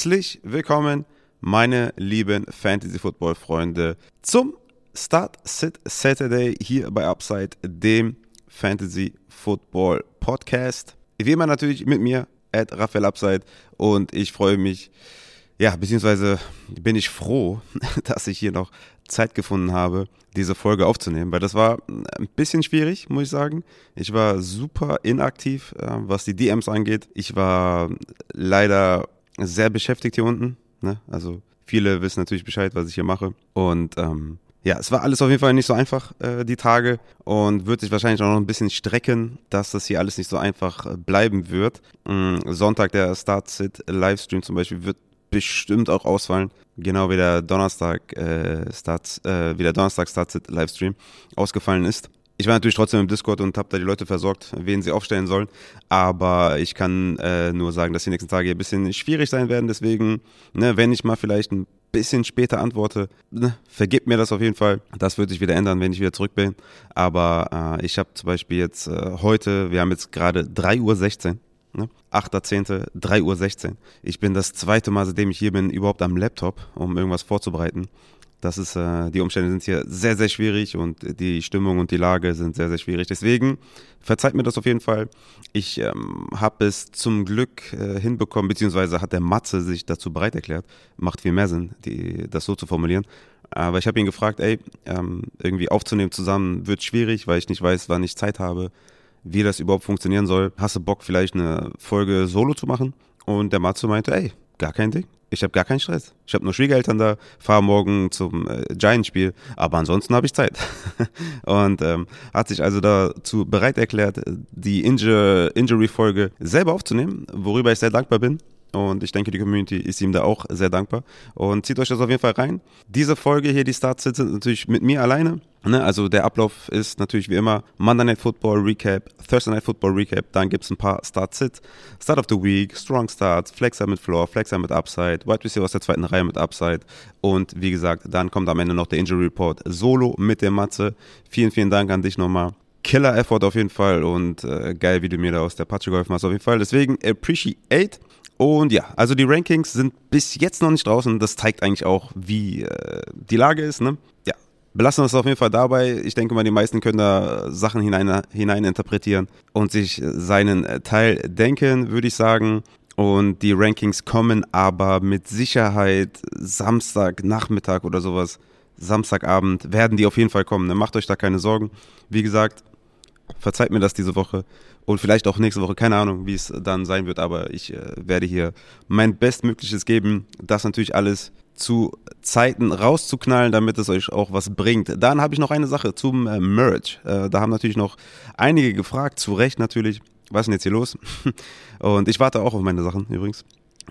Herzlich willkommen, meine lieben Fantasy Football Freunde, zum Start Sit Saturday hier bei Upside, dem Fantasy Football Podcast. Wie immer natürlich mit mir, at Raphael Upside, und ich freue mich, ja, beziehungsweise bin ich froh, dass ich hier noch Zeit gefunden habe, diese Folge aufzunehmen, weil das war ein bisschen schwierig, muss ich sagen. Ich war super inaktiv, äh, was die DMs angeht. Ich war leider sehr beschäftigt hier unten. Ne? Also viele wissen natürlich Bescheid, was ich hier mache. Und ähm, ja, es war alles auf jeden Fall nicht so einfach, äh, die Tage. Und wird sich wahrscheinlich auch noch ein bisschen strecken, dass das hier alles nicht so einfach äh, bleiben wird. Ähm, Sonntag, der Start-Sit-Livestream zum Beispiel, wird bestimmt auch ausfallen. Genau wie der Donnerstag äh, Starts, äh, wie der Donnerstag Starts Livestream ausgefallen ist. Ich war natürlich trotzdem im Discord und habe da die Leute versorgt, wen sie aufstellen sollen. Aber ich kann äh, nur sagen, dass die nächsten Tage ein bisschen schwierig sein werden. Deswegen, ne, wenn ich mal vielleicht ein bisschen später antworte, ne, vergebt mir das auf jeden Fall. Das wird sich wieder ändern, wenn ich wieder zurück bin. Aber äh, ich habe zum Beispiel jetzt äh, heute, wir haben jetzt gerade 3.16 Uhr. Ne? 8.10., 3.16 Uhr. Ich bin das zweite Mal, seitdem ich hier bin, überhaupt am Laptop, um irgendwas vorzubereiten. Das ist, äh, die Umstände sind hier sehr, sehr schwierig und die Stimmung und die Lage sind sehr, sehr schwierig. Deswegen verzeiht mir das auf jeden Fall. Ich ähm, habe es zum Glück äh, hinbekommen, beziehungsweise hat der Matze sich dazu bereit erklärt. Macht viel mehr Sinn, die, das so zu formulieren. Aber ich habe ihn gefragt, ey, ähm, irgendwie aufzunehmen zusammen wird schwierig, weil ich nicht weiß, wann ich Zeit habe, wie das überhaupt funktionieren soll. Hast du Bock, vielleicht eine Folge solo zu machen? Und der Matze meinte, ey, gar kein Ding. Ich habe gar keinen Stress. Ich habe nur Schwiegereltern da, fahre morgen zum äh, Giants-Spiel, aber ansonsten habe ich Zeit. und ähm, hat sich also dazu bereit erklärt, die Injur Injury-Folge selber aufzunehmen, worüber ich sehr dankbar bin. Und ich denke, die Community ist ihm da auch sehr dankbar. Und zieht euch das auf jeden Fall rein. Diese Folge hier, die Starts sind natürlich mit mir alleine. Ne? Also der Ablauf ist natürlich wie immer Monday Night Football Recap, Thursday Night Football Recap, dann gibt es ein paar Start-Sit, Start of the Week, Strong Starts, Flexer mit Floor, Flexer mit Upside, Wide Receiver aus der zweiten Reihe mit Upside und wie gesagt, dann kommt am Ende noch der Injury Report solo mit der Matze. Vielen, vielen Dank an dich nochmal. Killer-Effort auf jeden Fall und äh, geil, wie du mir da aus der Patsche geholfen hast auf jeden Fall. Deswegen appreciate und ja, also die Rankings sind bis jetzt noch nicht draußen. Das zeigt eigentlich auch, wie äh, die Lage ist. Ne? Ja, belassen wir es auf jeden Fall dabei. Ich denke mal, die meisten können da Sachen hinein, hinein interpretieren und sich seinen Teil denken, würde ich sagen. Und die Rankings kommen aber mit Sicherheit Samstagnachmittag oder sowas, Samstagabend, werden die auf jeden Fall kommen. Ne? Macht euch da keine Sorgen. Wie gesagt, verzeiht mir das diese Woche und vielleicht auch nächste Woche, keine Ahnung, wie es dann sein wird, aber ich äh, werde hier mein Bestmögliches geben, das natürlich alles zu Zeiten rauszuknallen, damit es euch auch was bringt. Dann habe ich noch eine Sache zum äh, Merch. Äh, da haben natürlich noch einige gefragt, zu Recht natürlich, was ist denn jetzt hier los? Und ich warte auch auf meine Sachen übrigens.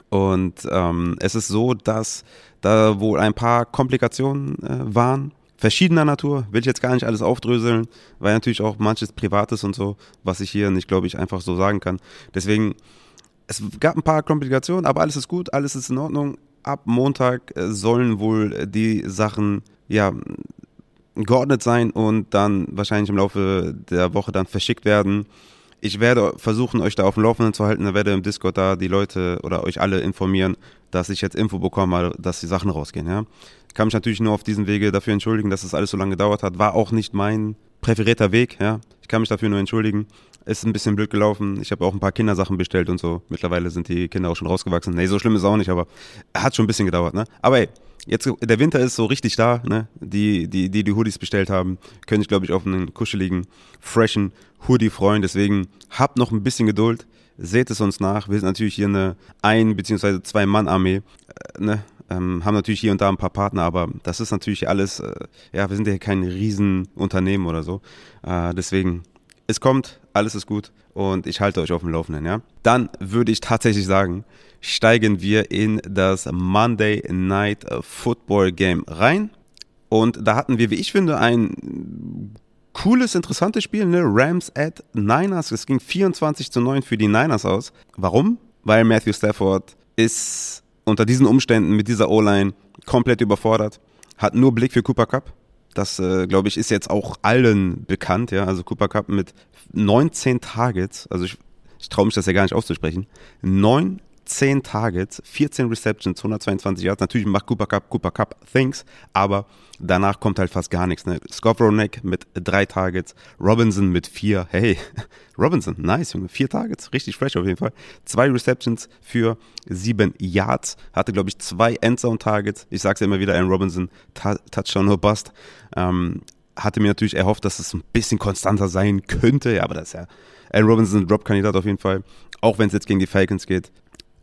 Und ähm, es ist so, dass da wohl ein paar Komplikationen äh, waren verschiedener Natur, will ich jetzt gar nicht alles aufdröseln, weil natürlich auch manches Privates und so, was ich hier nicht, glaube ich, einfach so sagen kann. Deswegen, es gab ein paar Komplikationen, aber alles ist gut, alles ist in Ordnung. Ab Montag äh, sollen wohl die Sachen, ja, geordnet sein und dann wahrscheinlich im Laufe der Woche dann verschickt werden. Ich werde versuchen, euch da auf dem Laufenden zu halten. Ich werde im Discord da die Leute oder euch alle informieren, dass ich jetzt Info bekomme, dass die Sachen rausgehen. Ja? Ich kann mich natürlich nur auf diesem Wege dafür entschuldigen, dass es das alles so lange gedauert hat. War auch nicht mein präferierter Weg. Ja? Ich kann mich dafür nur entschuldigen. Ist ein bisschen blöd gelaufen. Ich habe auch ein paar Kindersachen bestellt und so. Mittlerweile sind die Kinder auch schon rausgewachsen. Nee, so schlimm ist es auch nicht, aber hat schon ein bisschen gedauert. Ne? Aber ey, jetzt der Winter ist so richtig da. Ne? Die, die, die die Hoodies bestellt haben, können sich, glaube ich, auf einen kuscheligen, freshen Hoodie freuen. Deswegen habt noch ein bisschen Geduld. Seht es uns nach. Wir sind natürlich hier eine Ein- bzw. Zwei-Mann-Armee. Äh, ne? ähm, haben natürlich hier und da ein paar Partner, aber das ist natürlich alles, äh, ja, wir sind ja kein Riesenunternehmen oder so. Äh, deswegen, es kommt, alles ist gut und ich halte euch auf dem Laufenden, ja. Dann würde ich tatsächlich sagen, steigen wir in das Monday Night Football Game rein. Und da hatten wir, wie ich finde, ein cooles, interessantes Spiel, ne? Rams at Niners. Es ging 24 zu 9 für die Niners aus. Warum? Weil Matthew Stafford ist unter diesen Umständen mit dieser O-Line komplett überfordert, hat nur Blick für Cooper Cup. Das, äh, glaube ich, ist jetzt auch allen bekannt, ja. Also Cooper Cup mit 19 Targets, also ich, ich traue mich das ja gar nicht auszusprechen. 19 10 Targets, 14 Receptions, 122 Yards. Natürlich macht Cooper Cup, Cooper Cup Things, aber danach kommt halt fast gar nichts. Ne? Skowronek mit drei Targets, Robinson mit vier. Hey, Robinson, nice, Junge. Vier Targets, richtig fresh auf jeden Fall. Zwei Receptions für sieben Yards. Hatte, glaube ich, zwei Endzone-Targets. Ich sage es ja immer wieder, Aaron Robinson, Touchdown nur Bust. Ähm, hatte mir natürlich erhofft, dass es ein bisschen konstanter sein könnte. Ja, aber das ist ja Aaron Robinson, Drop-Kandidat auf jeden Fall. Auch wenn es jetzt gegen die Falcons geht,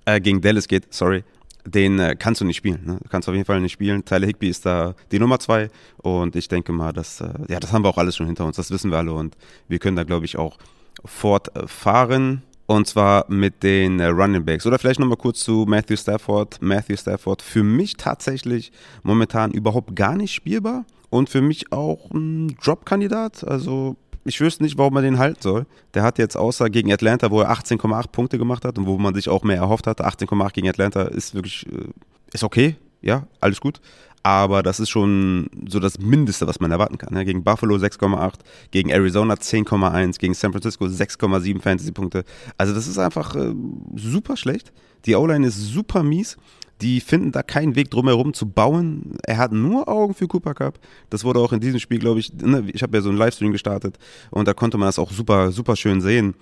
äh, gegen Dallas geht, sorry. Den äh, kannst du nicht spielen. Ne? Kannst auf jeden Fall nicht spielen. Tyler Higby ist da die Nummer zwei und ich denke mal, dass, äh, ja, das haben wir auch alles schon hinter uns. Das wissen wir alle und wir können da, glaube ich, auch fortfahren. Und zwar mit den äh, Running Backs. Oder vielleicht nochmal kurz zu Matthew Stafford. Matthew Stafford für mich tatsächlich momentan überhaupt gar nicht spielbar. Und für mich auch ein Drop-Kandidat. Also ich wüsste nicht, warum man den halten soll. Der hat jetzt außer gegen Atlanta, wo er 18,8 Punkte gemacht hat und wo man sich auch mehr erhofft hatte. 18,8 gegen Atlanta ist wirklich, äh, ist okay. Ja, alles gut. Aber das ist schon so das Mindeste, was man erwarten kann. Ne? Gegen Buffalo 6,8, gegen Arizona 10,1, gegen San Francisco 6,7 Fantasy-Punkte. Also das ist einfach äh, super schlecht. Die O-Line ist super mies. Die finden da keinen Weg drumherum zu bauen. Er hat nur Augen für Cooper Cup. Das wurde auch in diesem Spiel, glaube ich, ne, ich habe ja so einen Livestream gestartet und da konnte man das auch super, super schön sehen.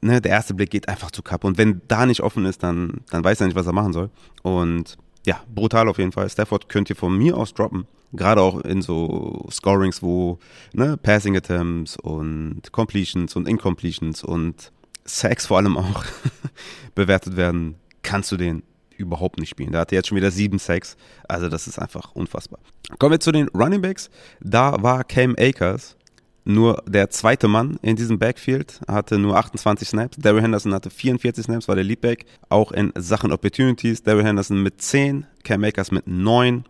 Ne, der erste Blick geht einfach zu Cup und wenn da nicht offen ist, dann, dann weiß er nicht, was er machen soll. Und ja, brutal auf jeden Fall. Stafford könnt ihr von mir aus droppen. Gerade auch in so Scorings, wo ne, Passing Attempts und Completions und Incompletions und Sacks vor allem auch bewertet werden, kannst du den überhaupt nicht spielen. Da hat er jetzt schon wieder sieben Sacks. Also das ist einfach unfassbar. Kommen wir zu den Running Backs. Da war Cam Akers nur der zweite Mann in diesem Backfield, hatte nur 28 Snaps. Daryl Henderson hatte 44 Snaps, war der Leadback. Auch in Sachen Opportunities. Daryl Henderson mit 10, Cam Akers mit 9.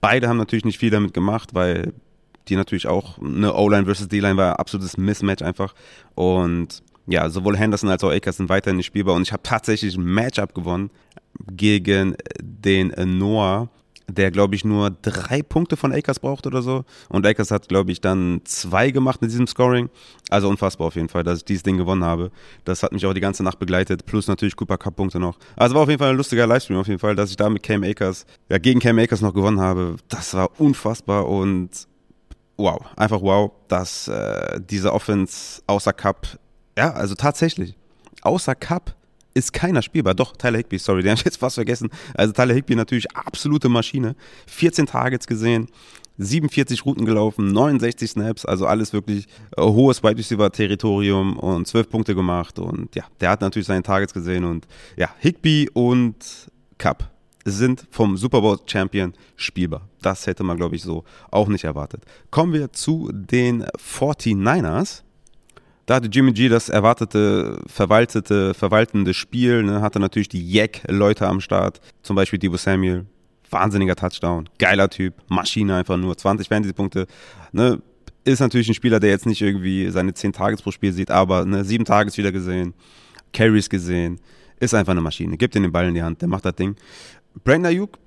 Beide haben natürlich nicht viel damit gemacht, weil die natürlich auch eine O-Line versus D-Line war absolutes Mismatch einfach. Und ja, sowohl Henderson als auch Akers sind weiterhin nicht spielbar. Und ich habe tatsächlich ein Matchup gewonnen gegen den Noah der, glaube ich, nur drei Punkte von Akers braucht oder so. Und Akers hat, glaube ich, dann zwei gemacht in diesem Scoring. Also unfassbar auf jeden Fall, dass ich dieses Ding gewonnen habe. Das hat mich auch die ganze Nacht begleitet, plus natürlich Cooper Cup Punkte noch. Also war auf jeden Fall ein lustiger Livestream auf jeden Fall, dass ich da mit Cam Akers, ja, gegen Cam Akers noch gewonnen habe. Das war unfassbar und wow, einfach wow, dass äh, diese Offense außer Cup, ja, also tatsächlich, außer Cup ist keiner spielbar. Doch, Tyler Higby, sorry, den habe ich jetzt fast vergessen. Also Tyler Higby natürlich absolute Maschine. 14 Targets gesehen, 47 Routen gelaufen, 69 Snaps, also alles wirklich äh, hohes Wide Receiver Territorium und 12 Punkte gemacht und ja, der hat natürlich seine Targets gesehen und ja, Higby und Cup sind vom Super Bowl Champion spielbar. Das hätte man, glaube ich, so auch nicht erwartet. Kommen wir zu den 49ers. Da hatte Jimmy G das erwartete, verwaltete, verwaltende Spiel, ne, hatte natürlich die Jack-Leute am Start, zum Beispiel Debo Samuel, wahnsinniger Touchdown, geiler Typ, Maschine einfach nur, 20 Fantasy-Punkte, ne, ist natürlich ein Spieler, der jetzt nicht irgendwie seine 10 Tages pro Spiel sieht, aber ne, 7 Tages wieder gesehen, Carries gesehen, ist einfach eine Maschine, gibt ihm den Ball in die Hand, der macht das Ding. Brandon Ayuk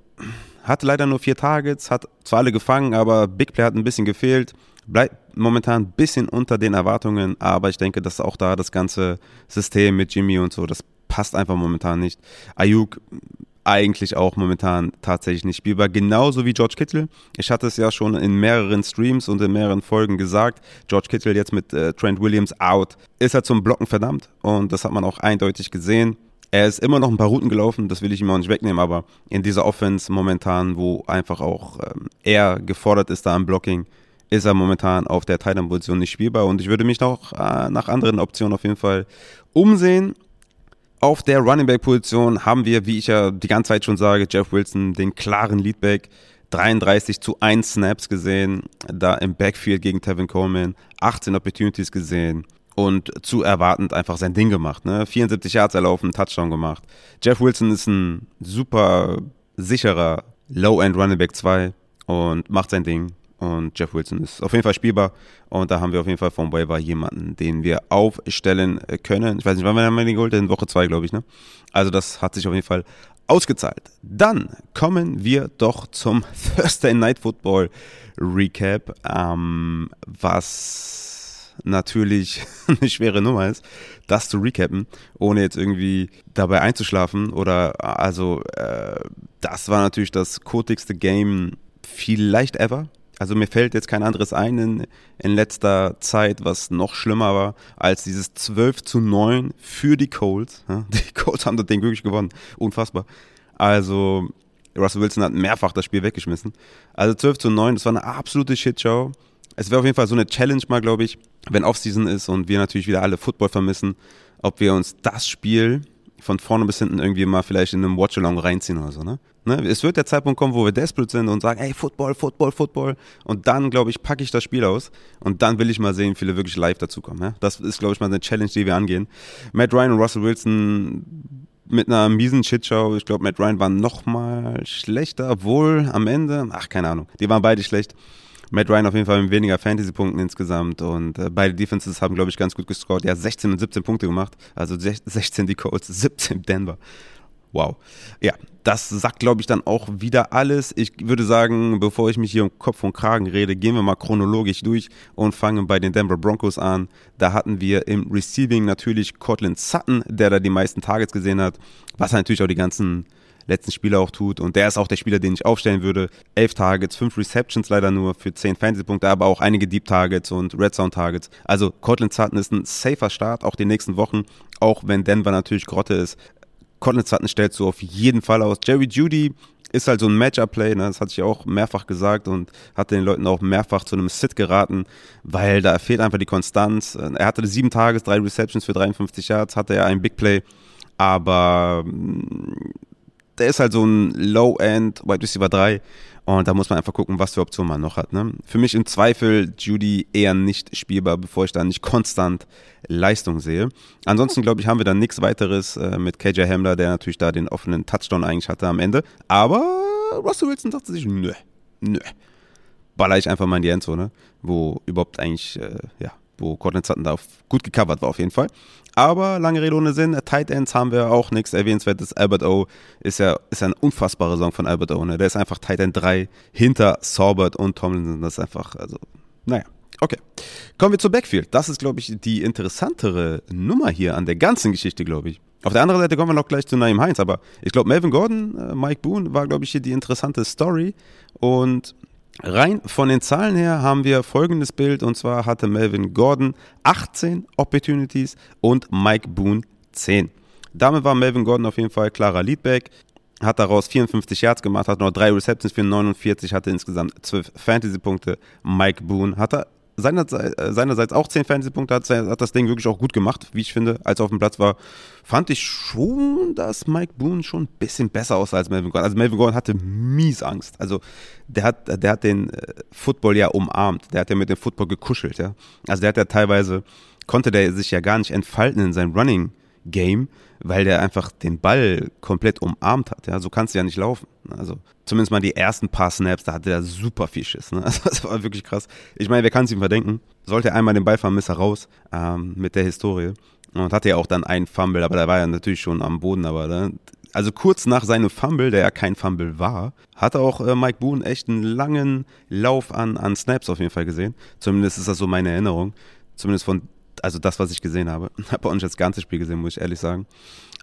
hatte leider nur 4 Targets, hat zwar alle gefangen, aber Big Play hat ein bisschen gefehlt, bleibt momentan ein bisschen unter den Erwartungen, aber ich denke, dass auch da das ganze System mit Jimmy und so, das passt einfach momentan nicht. Ayuk eigentlich auch momentan tatsächlich nicht spielbar, genauso wie George Kittle. Ich hatte es ja schon in mehreren Streams und in mehreren Folgen gesagt, George Kittle jetzt mit äh, Trent Williams out, ist er zum Blocken verdammt und das hat man auch eindeutig gesehen. Er ist immer noch ein paar Routen gelaufen, das will ich ihm auch nicht wegnehmen, aber in dieser Offense momentan, wo einfach auch ähm, er gefordert ist da am Blocking, ist er momentan auf der Titan-Position nicht spielbar und ich würde mich noch äh, nach anderen Optionen auf jeden Fall umsehen. Auf der Running Back-Position haben wir, wie ich ja die ganze Zeit schon sage, Jeff Wilson, den klaren Leadback. 33 zu 1 Snaps gesehen, da im Backfield gegen Tevin Coleman, 18 Opportunities gesehen und zu erwartend einfach sein Ding gemacht. Ne? 74 Yards erlaufen, Touchdown gemacht. Jeff Wilson ist ein super sicherer Low-End Running Back 2 und macht sein Ding. Und Jeff Wilson ist auf jeden Fall spielbar. Und da haben wir auf jeden Fall vom Waiver jemanden, den wir aufstellen können. Ich weiß nicht, wann wir den geholt? In Woche 2, glaube ich. Ne? Also das hat sich auf jeden Fall ausgezahlt. Dann kommen wir doch zum Thursday Night Football Recap, ähm, was natürlich eine schwere Nummer ist, das zu recappen, ohne jetzt irgendwie dabei einzuschlafen oder also äh, das war natürlich das kotigste Game vielleicht ever. Also mir fällt jetzt kein anderes ein in, in letzter Zeit, was noch schlimmer war, als dieses 12 zu 9 für die Colts. Die Colts haben das Ding wirklich gewonnen. Unfassbar. Also Russell Wilson hat mehrfach das Spiel weggeschmissen. Also 12 zu 9, das war eine absolute Shitshow. Es wäre auf jeden Fall so eine Challenge mal, glaube ich, wenn Offseason ist und wir natürlich wieder alle Football vermissen, ob wir uns das Spiel von vorne bis hinten irgendwie mal vielleicht in einem Watchalong reinziehen oder so, ne? ne? Es wird der Zeitpunkt kommen, wo wir desperate sind und sagen, ey, Football, Football, Football. Und dann, glaube ich, packe ich das Spiel aus und dann will ich mal sehen, wie viele wirklich live dazukommen. Ja? Das ist, glaube ich, mal eine Challenge, die wir angehen. Matt Ryan und Russell Wilson mit einer miesen Shitshow. Ich glaube, Matt Ryan war noch mal schlechter, obwohl am Ende, ach, keine Ahnung, die waren beide schlecht. Matt Ryan auf jeden Fall mit weniger Fantasy-Punkten insgesamt und äh, beide Defenses haben, glaube ich, ganz gut gescored. Ja, 16 und 17 Punkte gemacht. Also 16 die Colts, 17 Denver. Wow. Ja, das sagt, glaube ich, dann auch wieder alles. Ich würde sagen, bevor ich mich hier um Kopf und Kragen rede, gehen wir mal chronologisch durch und fangen bei den Denver Broncos an. Da hatten wir im Receiving natürlich Cortland Sutton, der da die meisten Targets gesehen hat, was natürlich auch die ganzen letzten Spieler auch tut. Und der ist auch der Spieler, den ich aufstellen würde. Elf Targets, fünf Receptions leider nur für zehn Fantasy-Punkte, aber auch einige Deep Targets und Red Zone Targets. Also Cortland Sutton ist ein safer Start, auch die nächsten Wochen, auch wenn Denver natürlich Grotte ist. Cortland Sutton stellst du auf jeden Fall aus. Jerry Judy ist halt so ein Matchup-Play, ne? das hatte ich auch mehrfach gesagt und hat den Leuten auch mehrfach zu einem Sit geraten, weil da fehlt einfach die Konstanz. Er hatte sieben Tages, drei Receptions für 53 Yards, hatte er ein Big Play, aber der ist halt so ein Low-End Wide Receiver 3 und da muss man einfach gucken, was für Optionen man noch hat. Ne? Für mich im Zweifel Judy eher nicht spielbar, bevor ich da nicht konstant Leistung sehe. Ansonsten glaube ich, haben wir da nichts weiteres äh, mit KJ Hamler, der natürlich da den offenen Touchdown eigentlich hatte am Ende. Aber Russell Wilson dachte sich, nö, nö. Baller ich einfach mal in die Endzone, wo überhaupt eigentlich, äh, ja, wo Cortland Sutton da gut gecovert war auf jeden Fall. Aber lange Rede ohne Sinn, Tight Ends haben wir auch nichts erwähnenswertes. Albert O ist ja, ist eine unfassbare Song von Albert O. Ne? Der ist einfach Tight End 3 hinter Saubert und Tomlinson. Das ist einfach, also, naja. Okay. Kommen wir zur Backfield. Das ist, glaube ich, die interessantere Nummer hier an der ganzen Geschichte, glaube ich. Auf der anderen Seite kommen wir noch gleich zu Naim Heinz, aber ich glaube, Melvin Gordon, äh, Mike Boone war, glaube ich, hier die interessante Story. Und Rein von den Zahlen her haben wir folgendes Bild und zwar hatte Melvin Gordon 18 Opportunities und Mike Boone 10. Damit war Melvin Gordon auf jeden Fall klarer Leadback, hat daraus 54 Yards gemacht, hat noch drei Receptions für 49, hatte insgesamt 12 Fantasy-Punkte. Mike Boone hatte seinerseits, äh, seinerseits auch 10 Fantasy-Punkte, hat, hat das Ding wirklich auch gut gemacht, wie ich finde, als er auf dem Platz war. Fand ich schon, dass Mike Boone schon ein bisschen besser aussah als Melvin Gordon. Also Melvin Gordon hatte mies Angst. Also der hat, der hat den äh, Football ja umarmt. Der hat ja mit dem Football gekuschelt, ja. Also der hat ja teilweise, konnte der sich ja gar nicht entfalten in seinem Running Game, weil der einfach den Ball komplett umarmt hat. Ja, so kannst du ja nicht laufen. Also zumindest mal die ersten paar Snaps, da hatte er super viel Schiss. Ne? Also das war wirklich krass. Ich meine, wer kann es ihm verdenken? Sollte einmal den Ball vermissen raus ähm, mit der Historie. Und hatte ja auch dann einen Fumble, aber da war er natürlich schon am Boden. Aber ne? also kurz nach seinem Fumble, der ja kein Fumble war, hatte auch äh, Mike Boone echt einen langen Lauf an, an Snaps auf jeden Fall gesehen. Zumindest ist das so meine Erinnerung. Zumindest von also das, was ich gesehen habe. Habe auch nicht das ganze Spiel gesehen, muss ich ehrlich sagen.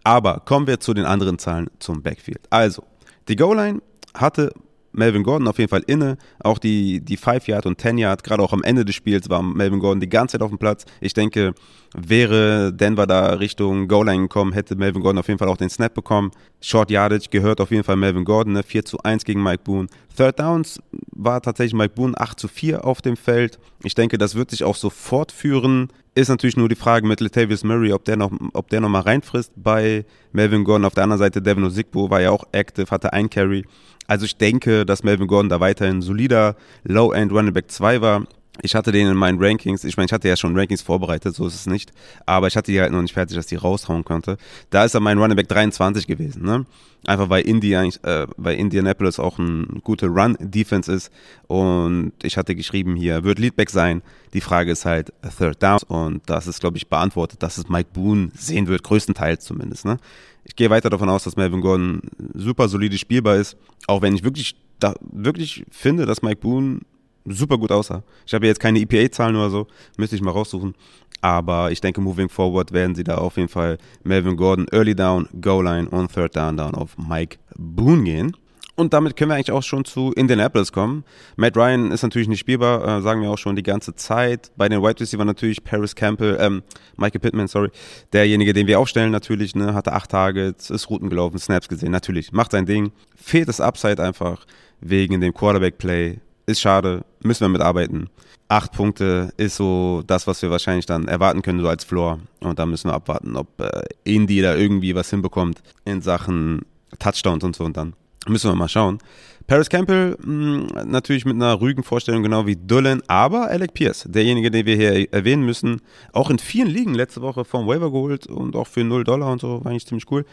Aber kommen wir zu den anderen Zahlen zum Backfield. Also, die Goal-Line hatte Melvin Gordon auf jeden Fall inne. Auch die, die 5-Yard und 10-Yard, gerade auch am Ende des Spiels war Melvin Gordon die ganze Zeit auf dem Platz. Ich denke, wäre Denver da Richtung Goal-Line gekommen, hätte Melvin Gordon auf jeden Fall auch den Snap bekommen. Short Yardage gehört auf jeden Fall Melvin Gordon, ne? 4 zu 1 gegen Mike Boone. Third Downs war tatsächlich Mike Boone 8 zu 4 auf dem Feld. Ich denke, das wird sich auch so fortführen. Ist natürlich nur die Frage mit Latavius Murray, ob der noch, ob der noch mal reinfrisst bei Melvin Gordon. Auf der anderen Seite Devin Osigbo war ja auch active, hatte ein Carry. Also ich denke, dass Melvin Gordon da weiterhin solider Low-End Running Back 2 war. Ich hatte den in meinen Rankings, ich meine, ich hatte ja schon Rankings vorbereitet, so ist es nicht, aber ich hatte die halt noch nicht fertig, dass die raushauen konnte. Da ist er mein Running Back 23 gewesen, ne? Einfach weil Indy eigentlich, äh, weil Indianapolis auch ein guter Run-Defense ist und ich hatte geschrieben hier, wird Leadback sein. Die Frage ist halt Third Down und das ist, glaube ich, beantwortet, dass es Mike Boone sehen wird, größtenteils zumindest, ne? Ich gehe weiter davon aus, dass Melvin Gordon super solide spielbar ist, auch wenn ich wirklich, da, wirklich finde, dass Mike Boone super gut aussah. Ich habe jetzt keine EPA-Zahlen oder so, müsste ich mal raussuchen. Aber ich denke, moving forward werden sie da auf jeden Fall Melvin Gordon, Early Down, Goal Line und Third Down Down auf Mike Boone gehen. Und damit können wir eigentlich auch schon zu Indianapolis kommen. Matt Ryan ist natürlich nicht spielbar, äh, sagen wir auch schon die ganze Zeit. Bei den Wide Receiver natürlich Paris Campbell, ähm, Michael Pittman, sorry, derjenige, den wir aufstellen natürlich, ne, hatte acht Targets, ist Routen gelaufen, Snaps gesehen, natürlich, macht sein Ding. Fehlt das Upside einfach wegen dem Quarterback-Play. Ist schade, müssen wir mitarbeiten. Acht Punkte ist so das, was wir wahrscheinlich dann erwarten können, so als Floor. Und da müssen wir abwarten, ob äh, Indy da irgendwie was hinbekommt in Sachen Touchdowns und so und dann Müssen wir mal schauen. Paris Campbell mh, hm, natürlich mit einer ruhigen Vorstellung, genau wie Dullen, aber Alec Pierce, derjenige, den wir hier erwähnen müssen, auch in vielen Ligen letzte Woche vom Waiver geholt und auch für 0 Dollar und so, war eigentlich ziemlich cool.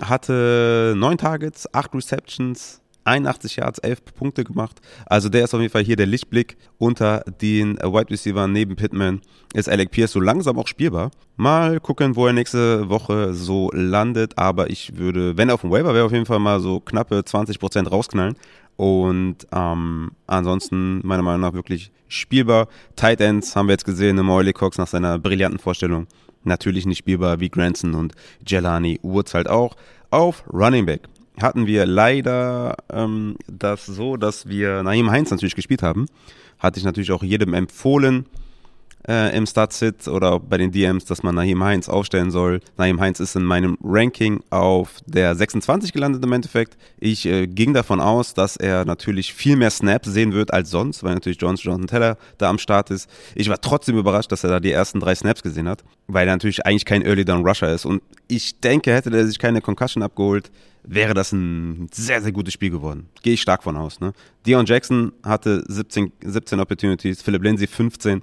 Hatte neun Targets, acht Receptions, 81 Yards, 11 Punkte gemacht. Also der ist auf jeden Fall hier der Lichtblick unter den Wide Receiver neben Pittman. Ist Alec Pierce so langsam auch spielbar. Mal gucken, wo er nächste Woche so landet. Aber ich würde, wenn er auf dem Waiver wäre, auf jeden Fall mal so knappe 20% rausknallen. Und ähm, ansonsten meiner Meinung nach wirklich spielbar. Tight Ends haben wir jetzt gesehen im Oily Cox nach seiner brillanten Vorstellung. Natürlich nicht spielbar wie Granson und Jelani Woods halt auch. Auf Running Back hatten wir leider ähm, das so, dass wir Naim Heinz natürlich gespielt haben. Hatte ich natürlich auch jedem empfohlen äh, im Start-Sit oder bei den DMs, dass man Naim Heinz aufstellen soll. Naim Heinz ist in meinem Ranking auf der 26 gelandet im Endeffekt. Ich äh, ging davon aus, dass er natürlich viel mehr Snaps sehen wird als sonst, weil natürlich Johnson Jonathan Teller da am Start ist. Ich war trotzdem überrascht, dass er da die ersten drei Snaps gesehen hat, weil er natürlich eigentlich kein Early Down Rusher ist. Und ich denke, hätte er sich keine Concussion abgeholt, wäre das ein sehr, sehr gutes Spiel geworden. Gehe ich stark von aus. Ne? Dion Jackson hatte 17, 17 Opportunities, Philip Lindsay 15.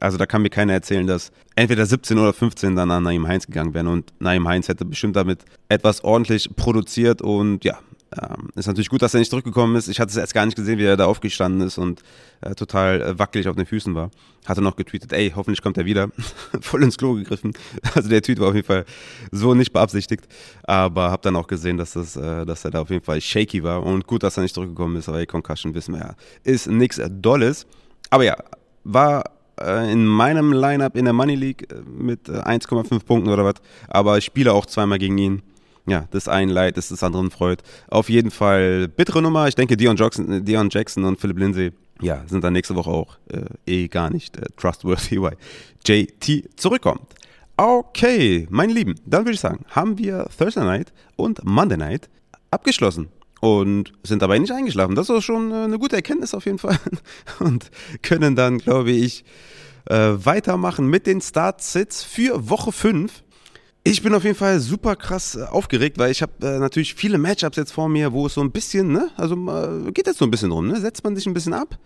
Also da kann mir keiner erzählen, dass entweder 17 oder 15 dann an Naim Heinz gegangen wären und Naim Heinz hätte bestimmt damit etwas ordentlich produziert und ja, ähm, ist natürlich gut, dass er nicht zurückgekommen ist. Ich hatte es erst gar nicht gesehen, wie er da aufgestanden ist und äh, total äh, wackelig auf den Füßen war. Hatte noch getweetet, ey, hoffentlich kommt er wieder. Voll ins Klo gegriffen. Also der Tweet war auf jeden Fall so nicht beabsichtigt. Aber hab dann auch gesehen, dass, das, äh, dass er da auf jeden Fall shaky war. Und gut, dass er nicht zurückgekommen ist. Aber ey, Concussion wissen wir ja, ist nichts Dolles. Aber ja, war äh, in meinem Lineup in der Money League äh, mit 1,5 Punkten oder was. Aber ich spiele auch zweimal gegen ihn ja, das einen leid, das des anderen freut. Auf jeden Fall bittere Nummer. Ich denke, Dion Jackson, Dion Jackson und Philip Lindsay, ja, sind dann nächste Woche auch äh, eh gar nicht äh, trustworthy, weil JT zurückkommt. Okay, meine Lieben, dann würde ich sagen, haben wir Thursday Night und Monday Night abgeschlossen und sind dabei nicht eingeschlafen. Das ist schon äh, eine gute Erkenntnis auf jeden Fall. Und können dann, glaube ich, äh, weitermachen mit den Start-Sits für Woche 5. Ich bin auf jeden Fall super krass äh, aufgeregt, weil ich habe äh, natürlich viele Matchups jetzt vor mir, wo es so ein bisschen, ne, also äh, geht jetzt so ein bisschen rum, ne, setzt man sich ein bisschen ab,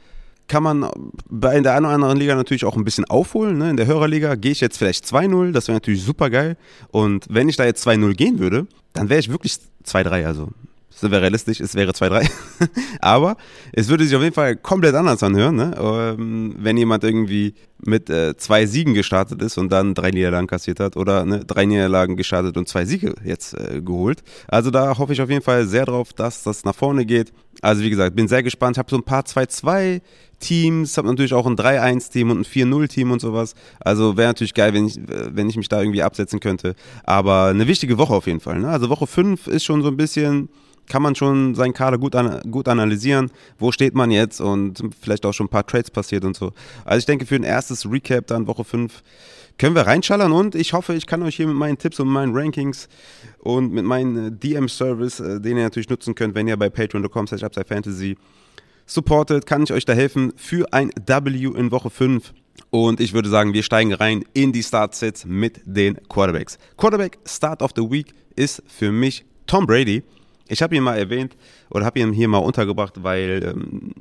kann man bei in der einen oder anderen Liga natürlich auch ein bisschen aufholen, ne, in der Hörerliga gehe ich jetzt vielleicht 2-0, das wäre natürlich super geil und wenn ich da jetzt 2-0 gehen würde, dann wäre ich wirklich 2-3, also sind wir realistisch, es wäre 2-3. Aber es würde sich auf jeden Fall komplett anders anhören, ne? ähm, wenn jemand irgendwie mit äh, zwei Siegen gestartet ist und dann drei Niederlagen kassiert hat oder ne, drei Niederlagen gestartet und zwei Siege jetzt äh, geholt. Also da hoffe ich auf jeden Fall sehr drauf, dass das nach vorne geht. Also wie gesagt, bin sehr gespannt. Ich habe so ein paar 2-2 Teams, habe natürlich auch ein 3-1-Team und ein 4-0-Team und sowas. Also wäre natürlich geil, wenn ich, wenn ich mich da irgendwie absetzen könnte. Aber eine wichtige Woche auf jeden Fall. Ne? Also Woche 5 ist schon so ein bisschen kann man schon seinen Kader gut, an, gut analysieren. Wo steht man jetzt und vielleicht auch schon ein paar Trades passiert und so. Also ich denke, für ein erstes Recap dann Woche 5 können wir reinschallern und ich hoffe, ich kann euch hier mit meinen Tipps und meinen Rankings und mit meinem äh, DM-Service, äh, den ihr natürlich nutzen könnt, wenn ihr bei patreon.com slash Fantasy supportet, kann ich euch da helfen für ein W in Woche 5. Und ich würde sagen, wir steigen rein in die Start-Sets mit den Quarterbacks. Quarterback Start of the Week ist für mich Tom Brady. Ich habe ihn mal erwähnt oder habe ihn hier mal untergebracht, weil ähm,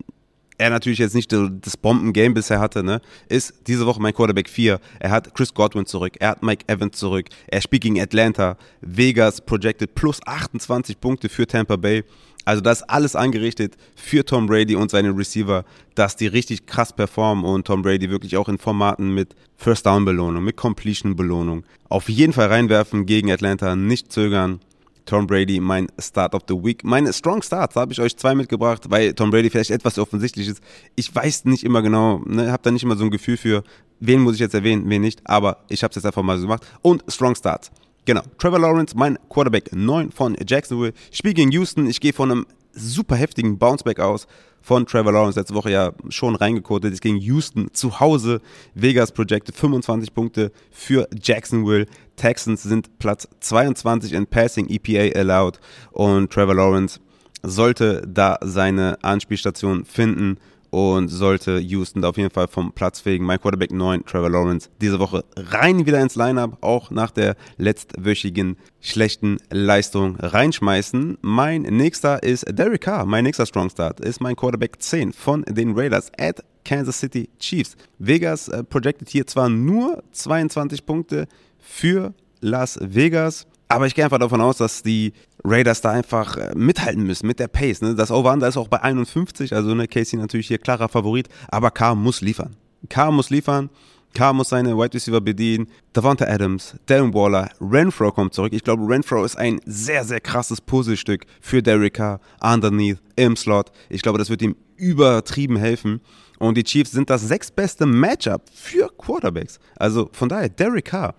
er natürlich jetzt nicht das Bomben-Game bisher hatte, ne, ist diese Woche mein Quarterback 4. Er hat Chris Godwin zurück, er hat Mike Evans zurück, er spielt gegen Atlanta, Vegas projected plus 28 Punkte für Tampa Bay. Also das ist alles angerichtet für Tom Brady und seine Receiver, dass die richtig krass performen und Tom Brady wirklich auch in Formaten mit First Down Belohnung, mit Completion Belohnung auf jeden Fall reinwerfen gegen Atlanta, nicht zögern. Tom Brady, mein Start of the Week. Meine Strong Starts habe ich euch zwei mitgebracht, weil Tom Brady vielleicht etwas offensichtlich ist. Ich weiß nicht immer genau, ne, habe da nicht immer so ein Gefühl für, wen muss ich jetzt erwähnen, wen nicht, aber ich habe es jetzt einfach mal so gemacht. Und Strong Starts. Genau, Trevor Lawrence, mein Quarterback 9 von Jacksonville. Spiel gegen Houston. Ich gehe von einem super heftigen Bounceback aus von Trevor Lawrence letzte Woche ja schon reingekotet. Es ging Houston zu Hause. Vegas projected 25 Punkte für Jacksonville. Texans sind Platz 22 in Passing EPA allowed und Trevor Lawrence sollte da seine Anspielstation finden und sollte Houston da auf jeden Fall vom Platz fegen. Mein Quarterback 9, Trevor Lawrence, diese Woche rein wieder ins Lineup, auch nach der letztwöchigen schlechten Leistung reinschmeißen. Mein nächster ist Derek Carr, mein nächster Strong Start ist mein Quarterback 10 von den Raiders at Kansas City Chiefs. Vegas äh, projected hier zwar nur 22 Punkte für Las Vegas, aber ich gehe einfach davon aus, dass die Raiders da einfach äh, mithalten müssen mit der Pace. Ne? Das Over-Under ist auch bei 51, also ne, Casey natürlich hier klarer Favorit, aber K muss liefern. K muss liefern. K muss seine Wide Receiver bedienen. Davante Adams, Darren Waller, Renfro kommt zurück. Ich glaube, Renfro ist ein sehr, sehr krasses Puzzlestück für Derek Carr underneath im Slot. Ich glaube, das wird ihm übertrieben helfen. Und die Chiefs sind das sechstbeste Matchup für Quarterbacks. Also von daher, Derek Carr,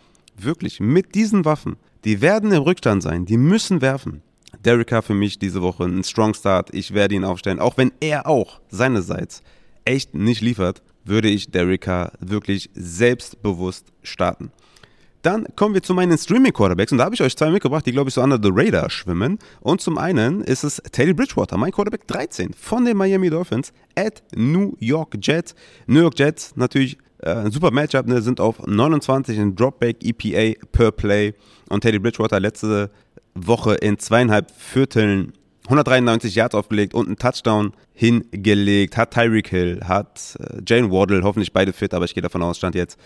wirklich mit diesen Waffen, die werden im Rückstand sein, die müssen werfen. Derek Carr für mich diese Woche ein Strong Start. Ich werde ihn aufstellen, auch wenn er auch seinerseits echt nicht liefert, würde ich Derek Carr wirklich selbstbewusst starten. Dann kommen wir zu meinen Streaming-Quarterbacks und da habe ich euch zwei mitgebracht, die glaube ich so under the radar schwimmen. Und zum einen ist es Teddy Bridgewater, mein Quarterback 13 von den Miami Dolphins at New York Jets. New York Jets natürlich ein super Matchup, ne, sind auf 29 in Dropback EPA per Play und Teddy Bridgewater letzte Woche in zweieinhalb Vierteln 193 Yards aufgelegt und einen Touchdown hingelegt, hat Tyreek Hill, hat äh, Jane Waddle, hoffentlich beide fit, aber ich gehe davon aus, stand jetzt.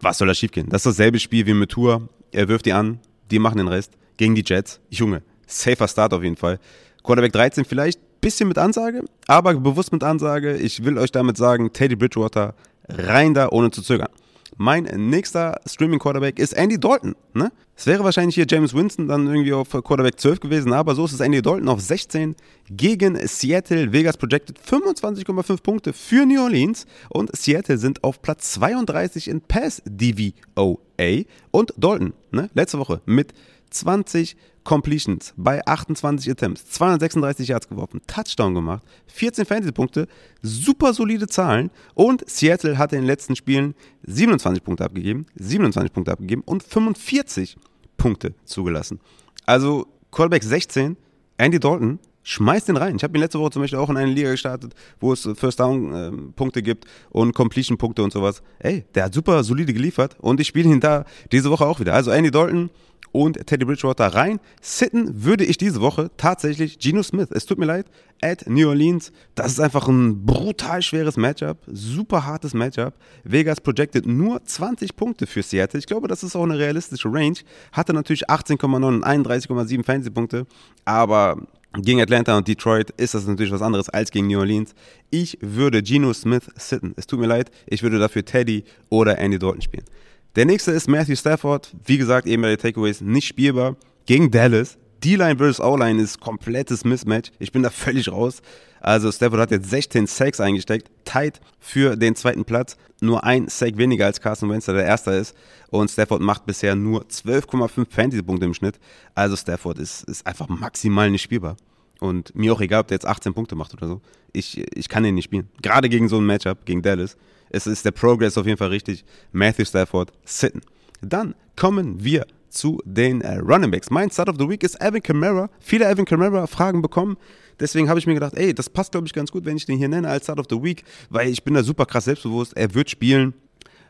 Was soll da schiefgehen? Das ist dasselbe Spiel wie mit Tour. Er wirft die an, die machen den Rest gegen die Jets. Junge, safer Start auf jeden Fall. Quarterback 13 vielleicht, bisschen mit Ansage, aber bewusst mit Ansage. Ich will euch damit sagen, Teddy Bridgewater rein da, ohne zu zögern. Mein nächster Streaming-Quarterback ist Andy Dalton. Ne? Es wäre wahrscheinlich hier James Winston dann irgendwie auf Quarterback 12 gewesen, aber so ist es Andy Dalton auf 16 gegen Seattle. Vegas projected 25,5 Punkte für New Orleans und Seattle sind auf Platz 32 in Pass DVOA und Dalton, ne? letzte Woche mit 20 Completions. Bei 28 Attempts, 236 Yards geworfen, Touchdown gemacht, 14 Fantasy-Punkte, super solide Zahlen. Und Seattle hat in den letzten Spielen 27 Punkte abgegeben, 27 Punkte abgegeben und 45 Punkte zugelassen. Also Callback 16, Andy Dalton, schmeißt den rein. Ich habe ihn letzte Woche zum Beispiel auch in eine Liga gestartet, wo es First Down äh, gibt und Completion Punkte und sowas. Ey, der hat super solide geliefert und ich spiele ihn da diese Woche auch wieder. Also Andy Dalton, und Teddy Bridgewater rein. Sitten würde ich diese Woche tatsächlich Geno Smith. Es tut mir leid, at New Orleans. Das ist einfach ein brutal schweres Matchup, super hartes Matchup. Vegas projected nur 20 Punkte für Seattle. Ich glaube, das ist auch eine realistische Range. Hatte natürlich 18,9 und 31,7 Fantasy-Punkte, aber gegen Atlanta und Detroit ist das natürlich was anderes als gegen New Orleans. Ich würde Geno Smith sitten. Es tut mir leid, ich würde dafür Teddy oder Andy Dalton spielen. Der nächste ist Matthew Stafford. Wie gesagt, eben bei den Takeaways nicht spielbar. Gegen Dallas. D-Line versus O-Line ist komplettes Mismatch. Ich bin da völlig raus. Also Stafford hat jetzt 16 Sacks eingesteckt, tight für den zweiten Platz. Nur ein Sack weniger als Carson Wentz, der erster ist. Und Stafford macht bisher nur 12,5 Fantasy-Punkte im Schnitt. Also Stafford ist, ist einfach maximal nicht spielbar. Und mir auch egal, ob der jetzt 18 Punkte macht oder so. Ich, ich kann ihn nicht spielen. Gerade gegen so ein Matchup, gegen Dallas. Es ist der Progress auf jeden Fall richtig. Matthew Stafford sitten. Dann kommen wir zu den äh, Running Backs. Mein Start of the Week ist Evan Kamara. Viele Evan Kamara Fragen bekommen. Deswegen habe ich mir gedacht, ey, das passt, glaube ich, ganz gut, wenn ich den hier nenne als Start of the Week, weil ich bin da super krass selbstbewusst. Er wird spielen,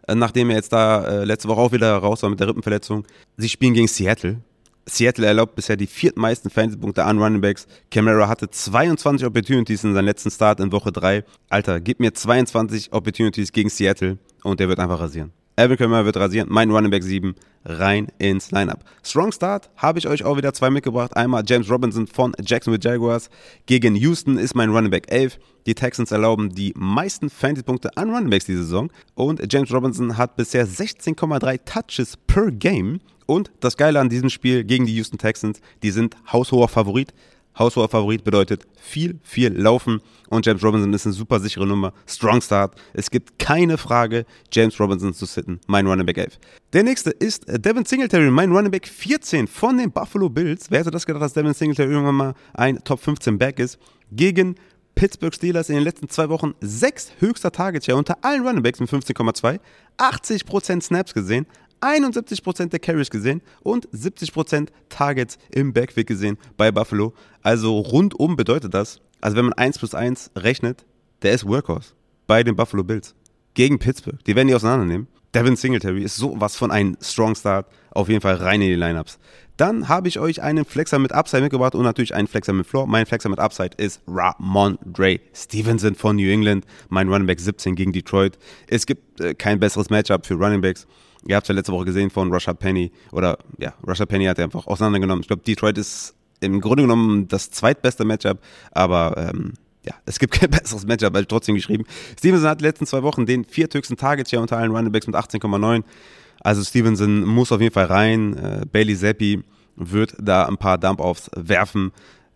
äh, nachdem er jetzt da äh, letzte Woche auch wieder raus war mit der Rippenverletzung. Sie spielen gegen Seattle. Seattle erlaubt bisher die viertmeisten Fantasy-Punkte an Running Backs. Camara hatte 22 Opportunities in seinem letzten Start in Woche 3. Alter, gib mir 22 Opportunities gegen Seattle und der wird einfach rasieren. Alvin Kamara wird rasieren, mein Running Back 7 rein ins Lineup. Strong Start habe ich euch auch wieder zwei mitgebracht. Einmal James Robinson von Jacksonville Jaguars gegen Houston ist mein Running Back 11. Die Texans erlauben die meisten Fantasy-Punkte an Running Backs diese Saison und James Robinson hat bisher 16,3 Touches per Game Und das Geile an diesem Spiel gegen die Houston Texans, die sind haushoher Favorit. Haushoher Favorit bedeutet viel, viel Laufen und James Robinson ist eine super sichere Nummer. Strong Start. Es gibt keine Frage, James Robinson zu sitten. Mein Running Back 11. Der nächste ist Devin Singletary, mein Running Back 14 von den Buffalo Bills. Wer hätte das gedacht, dass Devin Singletary irgendwann mal ein Top 15 Back ist? Gegen Pittsburgh Steelers in den letzten zwei Wochen sechs höchster Target Share unter allen Running Backs mit 15,2, 80% Snaps gesehen, 71% der Carries gesehen und 70% Targets im Backfield gesehen bei Buffalo. Also rundum bedeutet das, also wenn man 1 plus 1 rechnet, der ist Workhorse bei den Buffalo Bills gegen Pittsburgh. Die werden die auseinandernehmen. Devin Singletary ist sowas von ein Strong Start. Auf jeden Fall rein in die Lineups. Dann habe ich euch einen Flexer mit Upside mitgebracht und natürlich einen Flexer mit Floor. Mein Flexer mit Upside ist Ramon Dre Stevenson von New England. Mein Running Back 17 gegen Detroit. Es gibt äh, kein besseres Matchup für Running Backs. Ihr habt es ja letzte Woche gesehen von Rashad Penny. Oder ja, Rashad Penny hat er einfach auseinandergenommen. Ich glaube, Detroit ist im Grunde genommen das zweitbeste Matchup. Aber ähm, ja, es gibt kein besseres Matchup, weil trotzdem geschrieben. Stevenson hat die letzten zwei Wochen den vierthöchsten Targets hier unter allen Running Backs mit 18,9. Also Stevenson muss auf jeden Fall rein. Äh, Bailey Zappi wird da ein paar Dump-Offs werfen.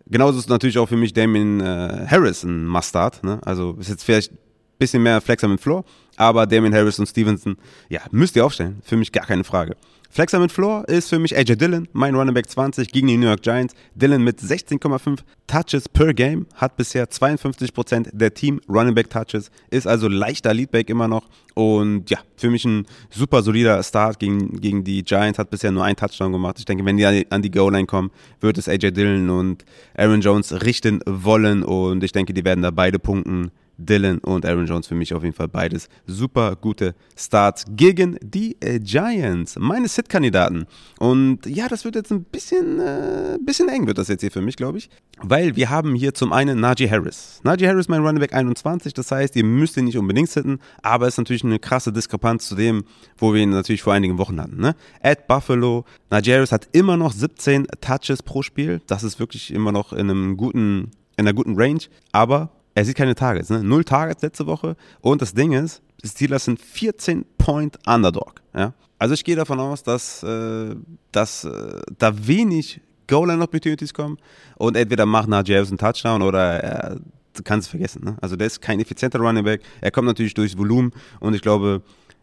Genauso ist natürlich auch für mich Damien äh, Harris ein Mustard. Ne? Also ist jetzt vielleicht bisschen mehr Flexer mit Floor, aber Damien Harris und Stevenson, ja, müsst ihr aufstellen. Für mich gar keine Frage. Flexer mit Floor ist für mich AJ Dillon, mein Running Back 20 gegen die New York Giants. Dillon mit 16,5 Touches per Game hat bisher 52% der Team Running Back Touches, ist also leichter Leadback immer noch und ja, für mich ein super solider Start gegen, gegen die Giants, hat bisher nur einen Touchdown gemacht. Ich denke, wenn die an die Goal-Line kommen, wird es AJ Dillon und Aaron Jones richten wollen und ich denke, die werden da beide punkten. Dylan und Aaron Jones für mich auf jeden Fall beides super gute Starts gegen die äh, Giants, meine Sit-Kandidaten. Und ja, das wird jetzt ein bisschen, äh, bisschen eng wird das jetzt hier für mich, glaube ich, weil wir haben hier zum einen Najee Harris. Najee Harris mein Running Back 21, das heißt, ihr müsst ihn nicht unbedingt sitten, aber es ist natürlich eine krasse Diskrepanz zu dem, wo wir ihn natürlich vor einigen Wochen hatten. Ne? At Buffalo, Najee Harris hat immer noch 17 Touches pro Spiel, das ist wirklich immer noch in einem guten in einer guten Range, aber er sieht keine Targets, ne? Null Targets letzte Woche. Und das Ding ist, die Steelers sind 14 Point Underdog. Ja? Also ich gehe davon aus, dass, äh, dass äh, da wenig Goal-Line-Opportunities kommen und entweder macht Najee Harris einen Touchdown oder er kann es vergessen. Ne? Also der ist kein effizienter Running Back. Er kommt natürlich durchs Volumen und ich glaube,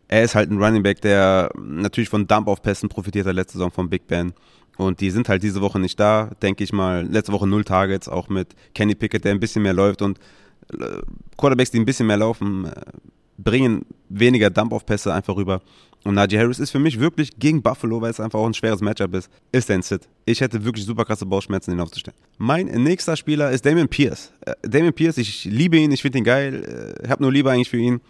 er ist halt ein Running Back, der natürlich von Dump-Off-Pässen profitiert hat letzte Saison von Big Ben. Und die sind halt diese Woche nicht da, denke ich mal. Letzte Woche null Targets, auch mit Kenny Pickett, der ein bisschen mehr läuft und äh, Quarterbacks, die ein bisschen mehr laufen, äh, bringen weniger Dump-Off-Pässe einfach rüber. Und Najee Harris ist für mich wirklich gegen Buffalo, weil es einfach auch ein schweres Matchup ist, ist ein Sit. Ich hätte wirklich super krasse Bauchschmerzen, ihn aufzustellen. Mein nächster Spieler ist Damien Pierce. Äh, Damien Pierce, ich liebe ihn, ich finde ihn geil. Ich habe nur Liebe eigentlich für ihn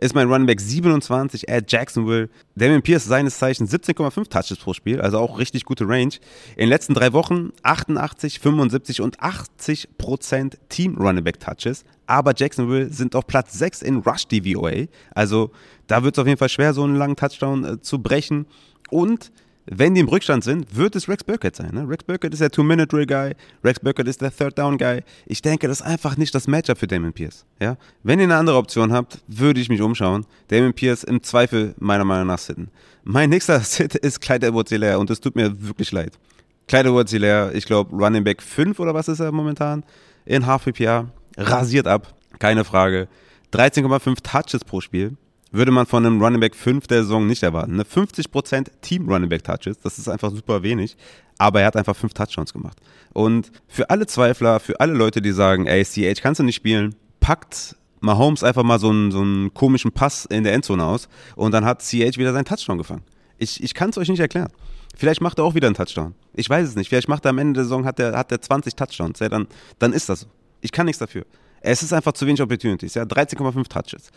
ist mein Running Back 27 at Jacksonville. Damien Pierce seines Zeichens 17,5 Touches pro Spiel, also auch richtig gute Range. In den letzten drei Wochen 88, 75 und 80 Prozent Team Running Back Touches. Aber Jacksonville sind auf Platz 6 in Rush DVOA. Also da wird es auf jeden Fall schwer, so einen langen Touchdown äh, zu brechen. Und wenn die im Rückstand sind, wird es Rex Burkett sein. Ne? Rex Burkett ist der Two-Minute-Drill-Guy, Rex Burkett ist der Third-Down-Guy. Ich denke, das ist einfach nicht das Matchup für Damon Pierce. Ja? Wenn ihr eine andere Option habt, würde ich mich umschauen. Damon Pierce im Zweifel meiner Meinung nach sitten. Mein nächster Sit ist Clyde edwards und es tut mir wirklich leid. Clyde edwards ich glaube Running Back 5 oder was ist er momentan in Half PPR, rasiert ab, keine Frage. 13,5 Touches pro Spiel würde man von einem Running Back 5 der Saison nicht erwarten. Ne? 50% Team Running Back Touches, das ist einfach super wenig, aber er hat einfach 5 Touchdowns gemacht. Und für alle Zweifler, für alle Leute, die sagen, ey, CH kannst du nicht spielen, packt Mahomes einfach mal so einen, so einen komischen Pass in der Endzone aus und dann hat CH wieder seinen Touchdown gefangen. Ich, ich kann es euch nicht erklären. Vielleicht macht er auch wieder einen Touchdown. Ich weiß es nicht. Vielleicht macht er am Ende der Saison hat er, hat er 20 Touchdowns. Ja, dann, dann ist das so. Ich kann nichts dafür. Es ist einfach zu wenig Opportunities. Ja, 13,5 Touches.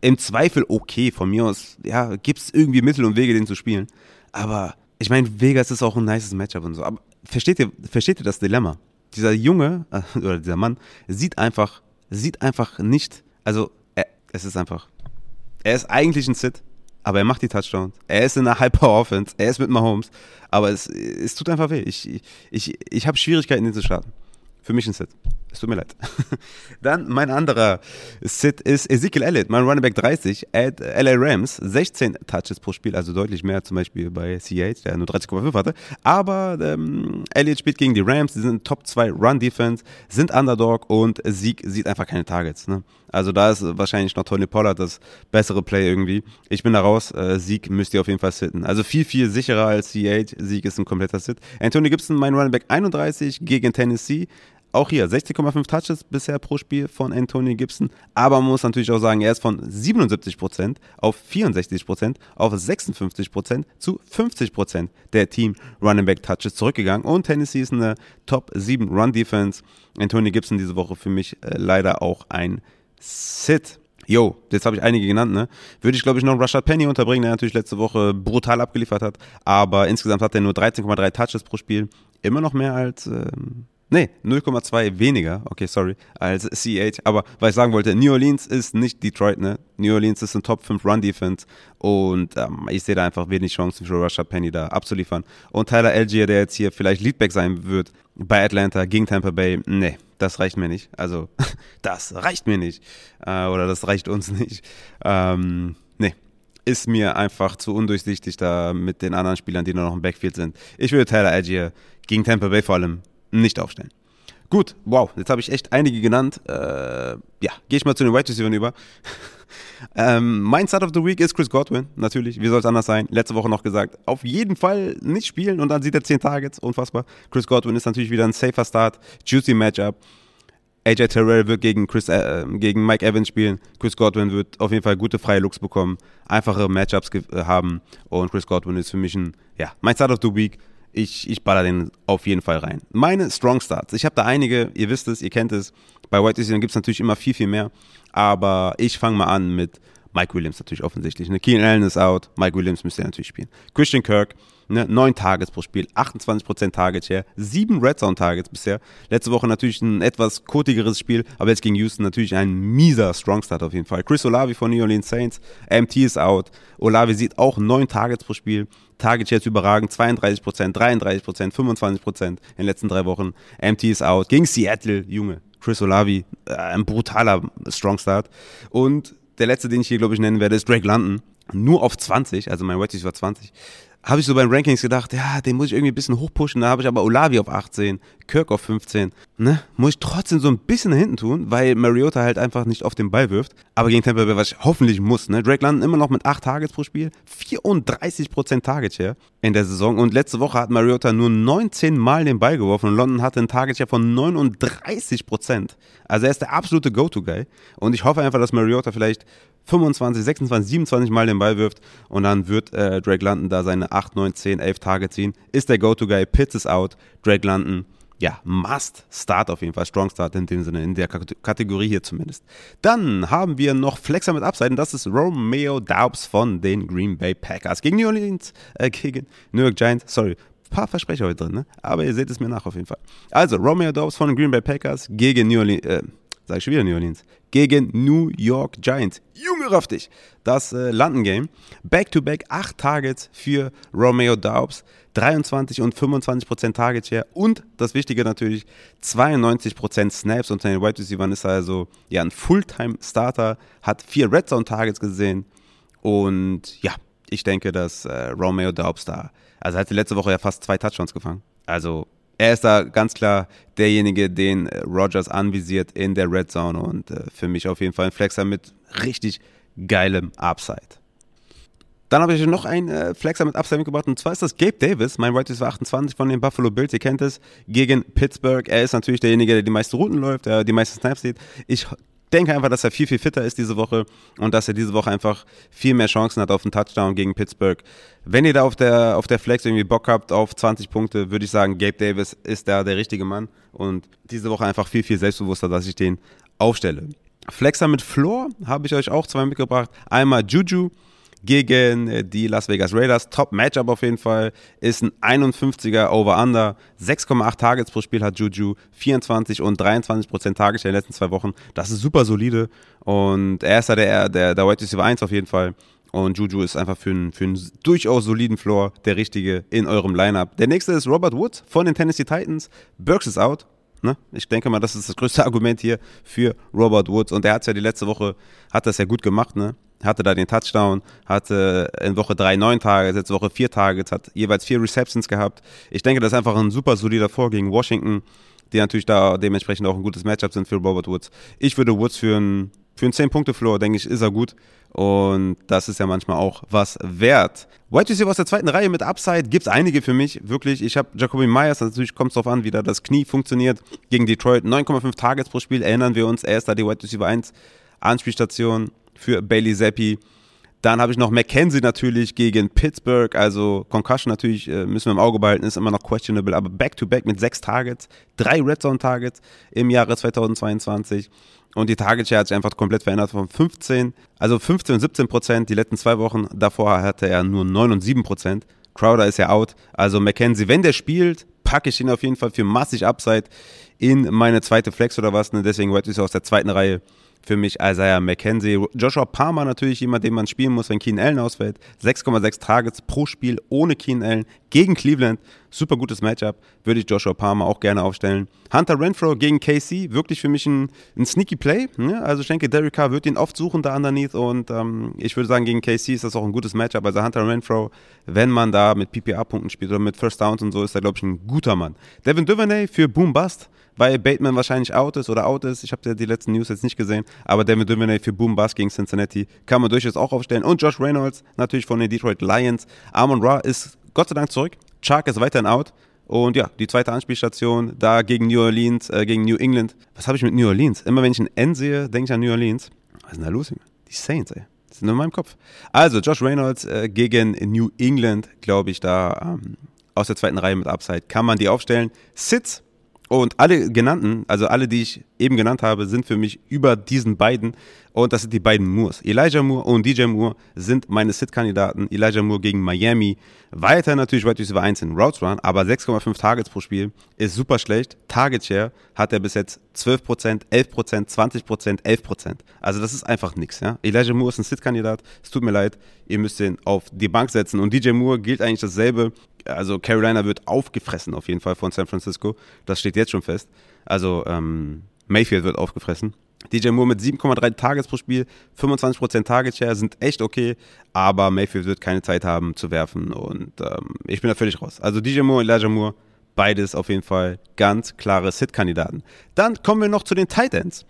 Im Zweifel okay, von mir aus, ja, gibt es irgendwie Mittel und Wege, den zu spielen. Aber ich meine, Vegas ist auch ein nices Matchup und so. Aber versteht ihr, versteht ihr das Dilemma? Dieser Junge, äh, oder dieser Mann, sieht einfach, sieht einfach nicht, also er, es ist einfach, er ist eigentlich ein Sit, aber er macht die Touchdowns. Er ist in einer Hyper-Offense, er ist mit Mahomes, aber es, es tut einfach weh. Ich, ich, ich, habe Schwierigkeiten, ihn zu starten. Für mich ein Sit. Es tut mir leid. Dann mein anderer Sit ist Ezekiel Elliott, mein Running Back 30, at LA Rams, 16 Touches pro Spiel, also deutlich mehr zum Beispiel bei CH, der nur 30,5 hatte. Aber ähm, Elliott spielt gegen die Rams, die sind Top 2 Run Defense, sind Underdog und Sieg sieht einfach keine Targets. Ne? Also da ist wahrscheinlich noch Tony Pollard das bessere Play irgendwie. Ich bin da raus, äh, Sieg müsst ihr auf jeden Fall sitten. Also viel, viel sicherer als CH, Sieg ist ein kompletter Sit. Anthony Gibson, mein Running Back 31 gegen Tennessee. Auch hier 60,5 Touches bisher pro Spiel von Anthony Gibson. Aber man muss natürlich auch sagen, er ist von 77% auf 64% auf 56% zu 50% der Team Running Back Touches zurückgegangen. Und Tennessee ist eine Top 7 Run Defense. Anthony Gibson diese Woche für mich äh, leider auch ein Sit. Yo, jetzt habe ich einige genannt, ne? Würde ich, glaube ich, noch Rashad Penny unterbringen, der natürlich letzte Woche brutal abgeliefert hat. Aber insgesamt hat er nur 13,3 Touches pro Spiel. Immer noch mehr als ähm, Nee, 0,2 weniger, okay, sorry, als CH. Aber was ich sagen wollte, New Orleans ist nicht Detroit, ne? New Orleans ist ein Top 5 Run Defense und ähm, ich sehe da einfach wenig Chancen für Rashad Penny da abzuliefern. Und Tyler Algier, der jetzt hier vielleicht Leadback sein wird bei Atlanta gegen Tampa Bay, nee, das reicht mir nicht. Also, das reicht mir nicht. Äh, oder das reicht uns nicht. Ähm, nee, ist mir einfach zu undurchsichtig da mit den anderen Spielern, die nur noch im Backfield sind. Ich würde Tyler Algier gegen Tampa Bay vor allem nicht aufstellen. Gut, wow, jetzt habe ich echt einige genannt. Äh, ja, gehe ich mal zu den Wide Receivers über. ähm, mein Start of the Week ist Chris Godwin, natürlich. Wie soll es anders sein? Letzte Woche noch gesagt, auf jeden Fall nicht spielen und dann sieht er 10 Targets, unfassbar. Chris Godwin ist natürlich wieder ein safer Start, juicy Matchup. AJ Terrell wird gegen, Chris, äh, gegen Mike Evans spielen. Chris Godwin wird auf jeden Fall gute freie Looks bekommen, einfache Matchups äh, haben und Chris Godwin ist für mich ein, ja, mein Start of the Week ich, ich baller den auf jeden Fall rein. Meine Strong Starts. Ich habe da einige, ihr wisst es, ihr kennt es. Bei White Receiver gibt es natürlich immer viel, viel mehr. Aber ich fange mal an mit Mike Williams natürlich offensichtlich. Ne? Keenan Allen ist out, Mike Williams müsste natürlich spielen. Christian Kirk, ne? 9 Targets pro Spiel, 28% Target Share, 7 Red Zone Targets bisher. Letzte Woche natürlich ein etwas kotigeres Spiel, aber jetzt gegen Houston natürlich ein mieser Strong Start auf jeden Fall. Chris Olavi von New Orleans Saints, MT ist out. Olavi sieht auch 9 Targets pro Spiel. Target Shares überragend, 32%, 33%, 25% in den letzten drei Wochen. MT ist out. Gegen Seattle, Junge. Chris Olavi, äh, ein brutaler Strong Start. Und der letzte, den ich hier, glaube ich, nennen werde, ist Drake London. Nur auf 20, also mein Wedges war 20 habe ich so beim Rankings gedacht, ja, den muss ich irgendwie ein bisschen hochpushen. Da habe ich aber Olavi auf 18, Kirk auf 15. Ne? Muss ich trotzdem so ein bisschen nach hinten tun, weil Mariota halt einfach nicht auf den Ball wirft. Aber gegen Tampa Bay, was ich hoffentlich muss. Ne? Drake landen immer noch mit 8 Targets pro Spiel, 34% Target Share in der Saison. Und letzte Woche hat Mariota nur 19 Mal den Ball geworfen und London hatte einen Target Share von 39%. Also er ist der absolute Go-To-Guy. Und ich hoffe einfach, dass Mariota vielleicht 25, 26, 27 Mal den Ball wirft und dann wird äh, Drake London da seine 8, 9, 10, 11 Tage ziehen. Ist der Go-To-Guy, Pitts ist out, Drake London, ja, must start auf jeden Fall, strong start in dem Sinne, in der Kategorie hier zumindest. Dann haben wir noch Flexer mit und das ist Romeo Daubs von den Green Bay Packers gegen New Orleans, äh, gegen New York Giants, sorry, paar Versprecher heute drin, ne? aber ihr seht es mir nach auf jeden Fall. Also, Romeo Daubs von den Green Bay Packers gegen New Orleans, äh, sag ich schon wieder New Orleans, gegen New York Giants. Junge raff dich! Das äh, London-Game. Back-to-back 8 Targets für Romeo Daubs. 23 und 25% Target Share und das Wichtige natürlich 92% Snaps unter den Wide Receivers ist also ja ein Fulltime Starter, hat vier Red Zone Targets gesehen und ja, ich denke, dass äh, Romeo Daubs da, also er hatte letzte Woche ja fast zwei Touchdowns gefangen. Also er ist da ganz klar derjenige, den äh, Rogers anvisiert in der Red Zone und äh, für mich auf jeden Fall ein Flexer mit richtig geilem Upside. Dann habe ich noch einen äh, Flexer mit Upside mitgebracht und zwar ist das Gabe Davis, mein Right Receiver 28 von den Buffalo Bills, ihr kennt es, gegen Pittsburgh. Er ist natürlich derjenige, der die meisten Routen läuft, der die meisten Snaps sieht. Ich denke einfach, dass er viel, viel fitter ist diese Woche und dass er diese Woche einfach viel mehr Chancen hat auf einen Touchdown gegen Pittsburgh. Wenn ihr da auf der, auf der Flex irgendwie Bock habt auf 20 Punkte, würde ich sagen, Gabe Davis ist da der richtige Mann und diese Woche einfach viel, viel selbstbewusster, dass ich den aufstelle. Flexer mit Floor habe ich euch auch zwei mitgebracht. Einmal Juju gegen äh, die Las Vegas Raiders. Top Matchup auf jeden Fall. Ist ein 51er Over-Under. 6,8 Targets pro Spiel hat Juju. 24 und 23 Prozent Targets in den letzten zwei Wochen. Das ist super solide. Und er ist da der, der, der White Receiver 1 auf jeden Fall. Und Juju ist einfach für einen, für einen durchaus soliden Floor der richtige in eurem Lineup. Der nächste ist Robert Woods von den Tennessee Titans. Burks ist out. Ne? Ich denke mal, das ist das größte Argument hier für Robert Woods. Und er hat es ja die letzte Woche, hat das ja gut gemacht, ne? Hatte da den Touchdown, hatte in Woche drei neun Tage, letzte Woche vier Targets, hat jeweils vier Receptions gehabt. Ich denke, das ist einfach ein super solider Vor gegen Washington, die natürlich da dementsprechend auch ein gutes Matchup sind für Robert Woods. Ich würde Woods für einen für einen 10-Punkte-Floor, denke ich, ist er gut. Und das ist ja manchmal auch was wert. White Receiver aus der zweiten Reihe mit Upside gibt es einige für mich, wirklich. Ich habe Jacoby Myers, natürlich kommt es darauf an, wie da das Knie funktioniert. Gegen Detroit 9,5 Targets pro Spiel, erinnern wir uns. Er ist da die White Receiver 1 Anspielstation für Bailey Zappi. Dann habe ich noch McKenzie natürlich gegen Pittsburgh, also Concussion natürlich äh, müssen wir im Auge behalten, ist immer noch questionable, aber Back-to-Back -back mit sechs Targets, drei Red Zone Targets im Jahre 2022. Und die Target Share hat sich einfach komplett verändert von 15, also 15 und 17 Prozent die letzten zwei Wochen. Davor hatte er nur 9 und 7 Prozent. Crowder ist ja out. Also McKenzie, wenn der spielt, packe ich ihn auf jeden Fall für massig Upside in meine zweite Flex oder was. Ne? Deswegen White ist aus der zweiten Reihe für mich Isaiah McKenzie. Joshua Palmer natürlich jemand, den man spielen muss, wenn Keen Allen ausfällt. 6,6 Targets pro Spiel ohne Keen Allen gegen Cleveland. Super gutes Matchup. Würde ich Joshua Palmer auch gerne aufstellen. Hunter Renfro gegen KC. Wirklich für mich ein, ein sneaky Play. Ne? Also ich denke, Derek Carr wird ihn oft suchen da underneath. Und ähm, ich würde sagen, gegen KC ist das auch ein gutes Matchup. Also Hunter Renfro, wenn man da mit PPA-Punkten spielt oder mit First Downs und so, ist er, glaube ich, ein guter Mann. Devin Duvernay für Boom Bust weil Bateman wahrscheinlich out ist oder out ist. Ich habe ja die letzten News jetzt nicht gesehen, aber David Duvernay für Boom Bass gegen Cincinnati kann man durchaus auch aufstellen. Und Josh Reynolds natürlich von den Detroit Lions. Amon Ra ist Gott sei Dank zurück. Chark ist weiterhin out. Und ja, die zweite Anspielstation da gegen New Orleans, äh, gegen New England. Was habe ich mit New Orleans? Immer wenn ich ein N sehe, denke ich an New Orleans. Was ist denn da los? Die Saints, ey. Das sind nur in meinem Kopf. Also, Josh Reynolds äh, gegen New England, glaube ich, da ähm, aus der zweiten Reihe mit Upside. Kann man die aufstellen? Sitz und alle genannten, also alle, die ich eben genannt habe, sind für mich über diesen beiden. Und das sind die beiden Moores. Elijah Moore und DJ Moore sind meine Sit-Kandidaten. Elijah Moore gegen Miami. Weiter natürlich Wide Receiver 1 in Routes Run, aber 6,5 Targets pro Spiel ist super schlecht. Target Share hat er bis jetzt 12%, 11%, 20%, 11%. Also das ist einfach nichts. Ja? Elijah Moore ist ein Sit-Kandidat. Es tut mir leid, ihr müsst ihn auf die Bank setzen. Und DJ Moore gilt eigentlich dasselbe also Carolina wird aufgefressen auf jeden Fall von San Francisco. Das steht jetzt schon fest. Also ähm, Mayfield wird aufgefressen. DJ Moore mit 7,3 Targets pro Spiel, 25% Target Share sind echt okay, aber Mayfield wird keine Zeit haben zu werfen und ähm, ich bin da völlig raus. Also DJ Moore und Elijah Moore, beides auf jeden Fall ganz klare Sit-Kandidaten. Dann kommen wir noch zu den Titans.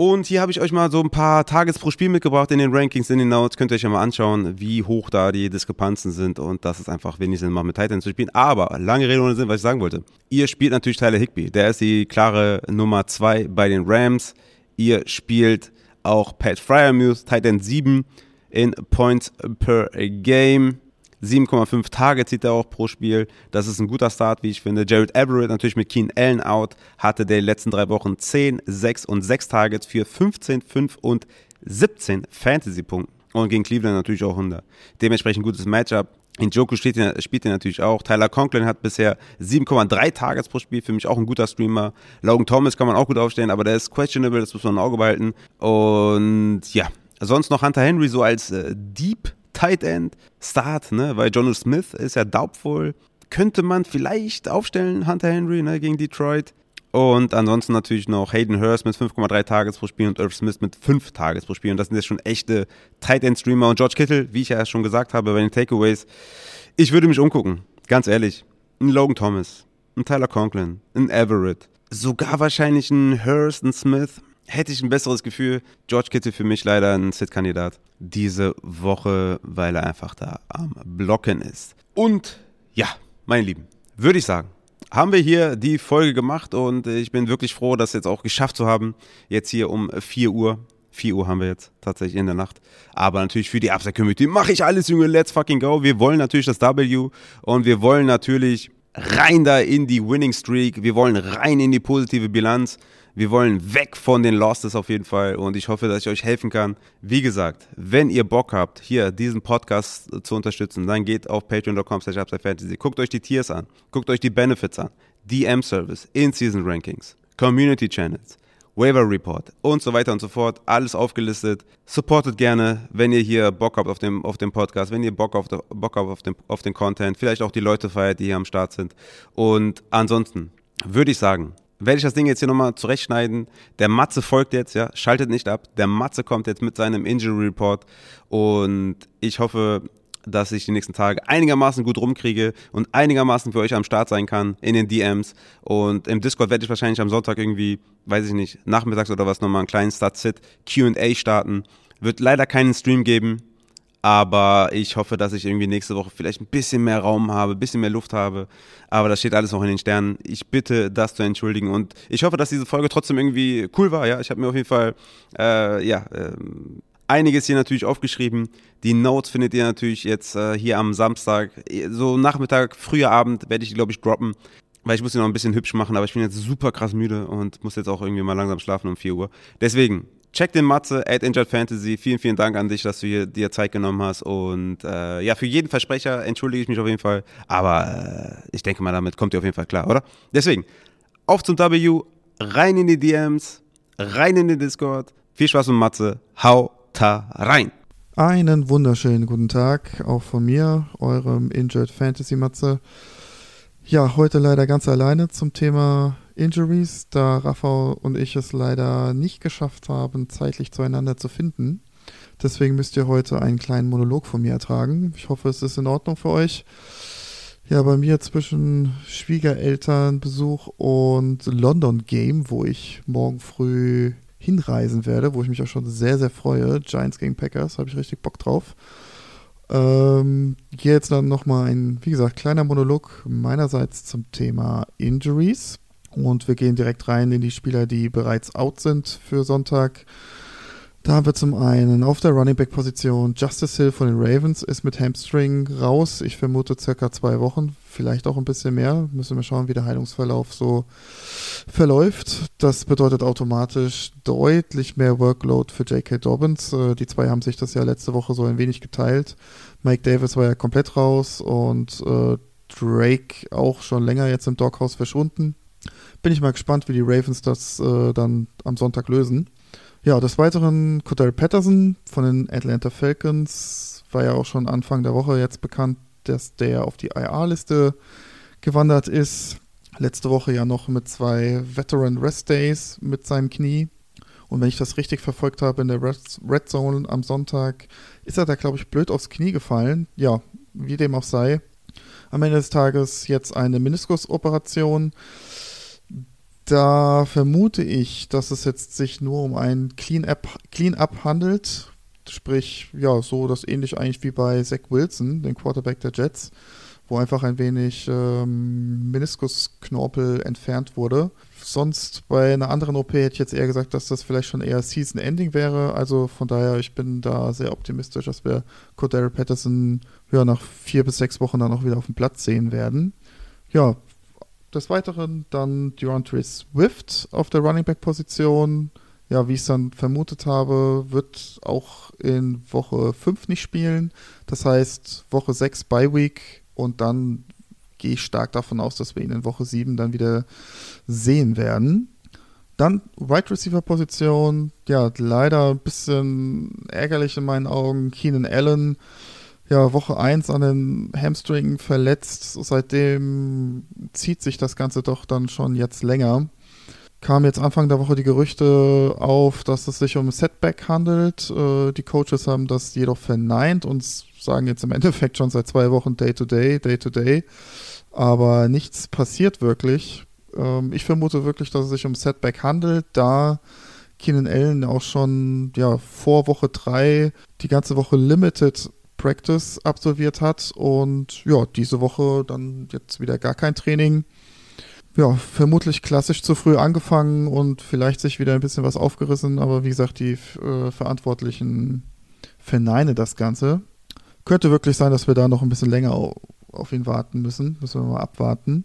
Und hier habe ich euch mal so ein paar Tages pro Spiel mitgebracht in den Rankings, in den Notes. Könnt ihr euch ja mal anschauen, wie hoch da die Diskrepanzen sind. Und das ist einfach wenig Sinn, mal mit Titans zu spielen. Aber lange Rede ohne Sinn, was ich sagen wollte. Ihr spielt natürlich Tyler Higby. Der ist die klare Nummer 2 bei den Rams. Ihr spielt auch Pat Fryermuth, Titan 7 in Points per Game. 7,5 Tage zieht er auch pro Spiel. Das ist ein guter Start, wie ich finde. Jared Everett natürlich mit Keen Allen out, hatte der letzten drei Wochen 10, 6 und 6 Targets für 15, 5 und 17 Fantasy-Punkten. Und gegen Cleveland natürlich auch 100. Dementsprechend gutes Matchup. In Joku spielt er natürlich auch. Tyler Conklin hat bisher 7,3 Targets pro Spiel. Für mich auch ein guter Streamer. Logan Thomas kann man auch gut aufstellen, aber der ist questionable, das muss man im Auge behalten. Und ja, sonst noch Hunter Henry so als äh, Deep Tight End Start, ne? weil Jono Smith ist ja doubtful. Könnte man vielleicht aufstellen, Hunter Henry ne, gegen Detroit. Und ansonsten natürlich noch Hayden Hurst mit 5,3 Tages pro Spiel und Irv Smith mit 5 Tages pro Spiel. Und das sind jetzt schon echte Tight End Streamer. Und George Kittle, wie ich ja schon gesagt habe bei den Takeaways, ich würde mich umgucken, ganz ehrlich. Ein Logan Thomas, ein Tyler Conklin, ein Everett, sogar wahrscheinlich ein Hurst, ein Smith hätte ich ein besseres Gefühl. George Kittle für mich leider ein Sit-Kandidat diese Woche, weil er einfach da am Blocken ist. Und ja, meine Lieben, würde ich sagen, haben wir hier die Folge gemacht und ich bin wirklich froh, das jetzt auch geschafft zu haben. Jetzt hier um 4 Uhr. 4 Uhr haben wir jetzt tatsächlich in der Nacht. Aber natürlich für die Upside Community mache ich alles, Junge. Let's fucking go. Wir wollen natürlich das W und wir wollen natürlich rein da in die Winning Streak. Wir wollen rein in die positive Bilanz. Wir wollen weg von den Losses auf jeden Fall und ich hoffe, dass ich euch helfen kann. Wie gesagt, wenn ihr Bock habt, hier diesen Podcast zu unterstützen, dann geht auf patreon.com fantasy. Guckt euch die Tiers an, guckt euch die Benefits an, DM-Service, In-Season Rankings, Community Channels, Waiver Report und so weiter und so fort. Alles aufgelistet. Supportet gerne, wenn ihr hier Bock habt auf dem, auf dem Podcast, wenn ihr Bock, auf, Bock habt auf den, auf den Content, vielleicht auch die Leute feiert, die hier am Start sind. Und ansonsten würde ich sagen, werde ich das Ding jetzt hier nochmal zurechtschneiden. Der Matze folgt jetzt, ja, schaltet nicht ab. Der Matze kommt jetzt mit seinem Injury Report und ich hoffe, dass ich die nächsten Tage einigermaßen gut rumkriege und einigermaßen für euch am Start sein kann in den DMs. Und im Discord werde ich wahrscheinlich am Sonntag irgendwie, weiß ich nicht, nachmittags oder was nochmal einen kleinen Start-Sit QA starten. Wird leider keinen Stream geben, aber ich hoffe, dass ich irgendwie nächste Woche vielleicht ein bisschen mehr Raum habe, ein bisschen mehr Luft habe. Aber das steht alles noch in den Sternen. Ich bitte, das zu entschuldigen. Und ich hoffe, dass diese Folge trotzdem irgendwie cool war. Ja, ich habe mir auf jeden Fall äh, ja, äh, einiges hier natürlich aufgeschrieben. Die Notes findet ihr natürlich jetzt äh, hier am Samstag. So Nachmittag, früher Abend werde ich die, glaube ich, droppen. Weil ich muss die noch ein bisschen hübsch machen, aber ich bin jetzt super krass müde und muss jetzt auch irgendwie mal langsam schlafen um 4 Uhr. Deswegen, check den Matze at Injured Fantasy. Vielen, vielen Dank an dich, dass du hier dir Zeit genommen hast. Und äh, ja, für jeden Versprecher entschuldige ich mich auf jeden Fall. Aber äh, ich denke mal, damit kommt ihr auf jeden Fall klar, oder? Deswegen, auf zum W, rein in die DMs, rein in den Discord. Viel Spaß mit Matze. Hau ta rein. Einen wunderschönen guten Tag auch von mir, eurem Injured Fantasy Matze. Ja, heute leider ganz alleine zum Thema Injuries, da Rafa und ich es leider nicht geschafft haben, zeitlich zueinander zu finden. Deswegen müsst ihr heute einen kleinen Monolog von mir ertragen. Ich hoffe, es ist in Ordnung für euch. Ja, bei mir zwischen Schwiegerelternbesuch und London Game, wo ich morgen früh hinreisen werde, wo ich mich auch schon sehr, sehr freue. Giants gegen Packers, habe ich richtig Bock drauf. Ähm, hier jetzt dann nochmal ein, wie gesagt, kleiner Monolog meinerseits zum Thema Injuries. Und wir gehen direkt rein in die Spieler, die bereits out sind für Sonntag. Da haben wir zum einen auf der Running Back Position Justice Hill von den Ravens ist mit Hamstring raus. Ich vermute circa zwei Wochen, vielleicht auch ein bisschen mehr. Müssen wir schauen, wie der Heilungsverlauf so verläuft. Das bedeutet automatisch deutlich mehr Workload für J.K. Dobbins. Äh, die zwei haben sich das ja letzte Woche so ein wenig geteilt. Mike Davis war ja komplett raus und äh, Drake auch schon länger jetzt im Doghouse verschwunden. Bin ich mal gespannt, wie die Ravens das äh, dann am Sonntag lösen. Ja, des Weiteren Cordell Patterson von den Atlanta Falcons war ja auch schon Anfang der Woche jetzt bekannt, dass der auf die IR-Liste gewandert ist. Letzte Woche ja noch mit zwei Veteran Rest Days mit seinem Knie. Und wenn ich das richtig verfolgt habe in der Red Zone am Sonntag, ist er da, glaube ich, blöd aufs Knie gefallen. Ja, wie dem auch sei. Am Ende des Tages jetzt eine Meniskusoperation. Da vermute ich, dass es jetzt sich nur um ein Clean-Up Clean handelt. Sprich, ja, so das ähnlich eigentlich wie bei Zach Wilson, dem Quarterback der Jets, wo einfach ein wenig ähm, Meniskusknorpel entfernt wurde. Sonst bei einer anderen OP hätte ich jetzt eher gesagt, dass das vielleicht schon eher Season-Ending wäre. Also von daher, ich bin da sehr optimistisch, dass wir Cordero Patterson ja, nach vier bis sechs Wochen dann auch wieder auf dem Platz sehen werden. Ja, des Weiteren dann DeAndre Swift auf der Running Back Position. Ja, wie ich es dann vermutet habe, wird auch in Woche 5 nicht spielen. Das heißt, Woche 6 Bye Week und dann gehe ich stark davon aus, dass wir ihn in Woche 7 dann wieder sehen werden. Dann Wide Receiver Position, ja, leider ein bisschen ärgerlich in meinen Augen. Keenan Allen ja, Woche 1 an den Hamstring verletzt. Seitdem zieht sich das Ganze doch dann schon jetzt länger. Kam jetzt Anfang der Woche die Gerüchte auf, dass es sich um Setback handelt. Äh, die Coaches haben das jedoch verneint und sagen jetzt im Endeffekt schon seit zwei Wochen Day-to-Day, Day-to-Day. Aber nichts passiert wirklich. Ähm, ich vermute wirklich, dass es sich um Setback handelt, da Keenan Allen auch schon ja, vor Woche 3 die ganze Woche Limited Practice absolviert hat und ja, diese Woche dann jetzt wieder gar kein Training. Ja, vermutlich klassisch zu früh angefangen und vielleicht sich wieder ein bisschen was aufgerissen, aber wie gesagt, die äh, Verantwortlichen verneinen das Ganze. Könnte wirklich sein, dass wir da noch ein bisschen länger auf ihn warten müssen. Müssen wir mal abwarten.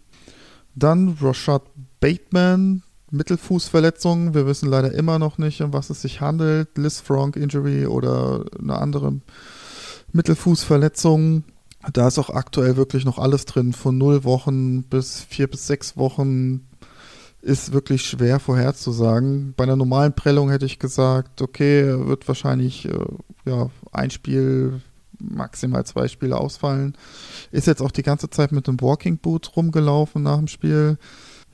Dann Rashad Bateman, Mittelfußverletzung. Wir wissen leider immer noch nicht, um was es sich handelt. Liz Frank Injury oder eine andere Mittelfußverletzungen. Da ist auch aktuell wirklich noch alles drin. Von null Wochen bis vier bis sechs Wochen ist wirklich schwer vorherzusagen. Bei einer normalen Prellung hätte ich gesagt, okay, wird wahrscheinlich äh, ja, ein Spiel, maximal zwei Spiele ausfallen. Ist jetzt auch die ganze Zeit mit dem Walking Boot rumgelaufen nach dem Spiel.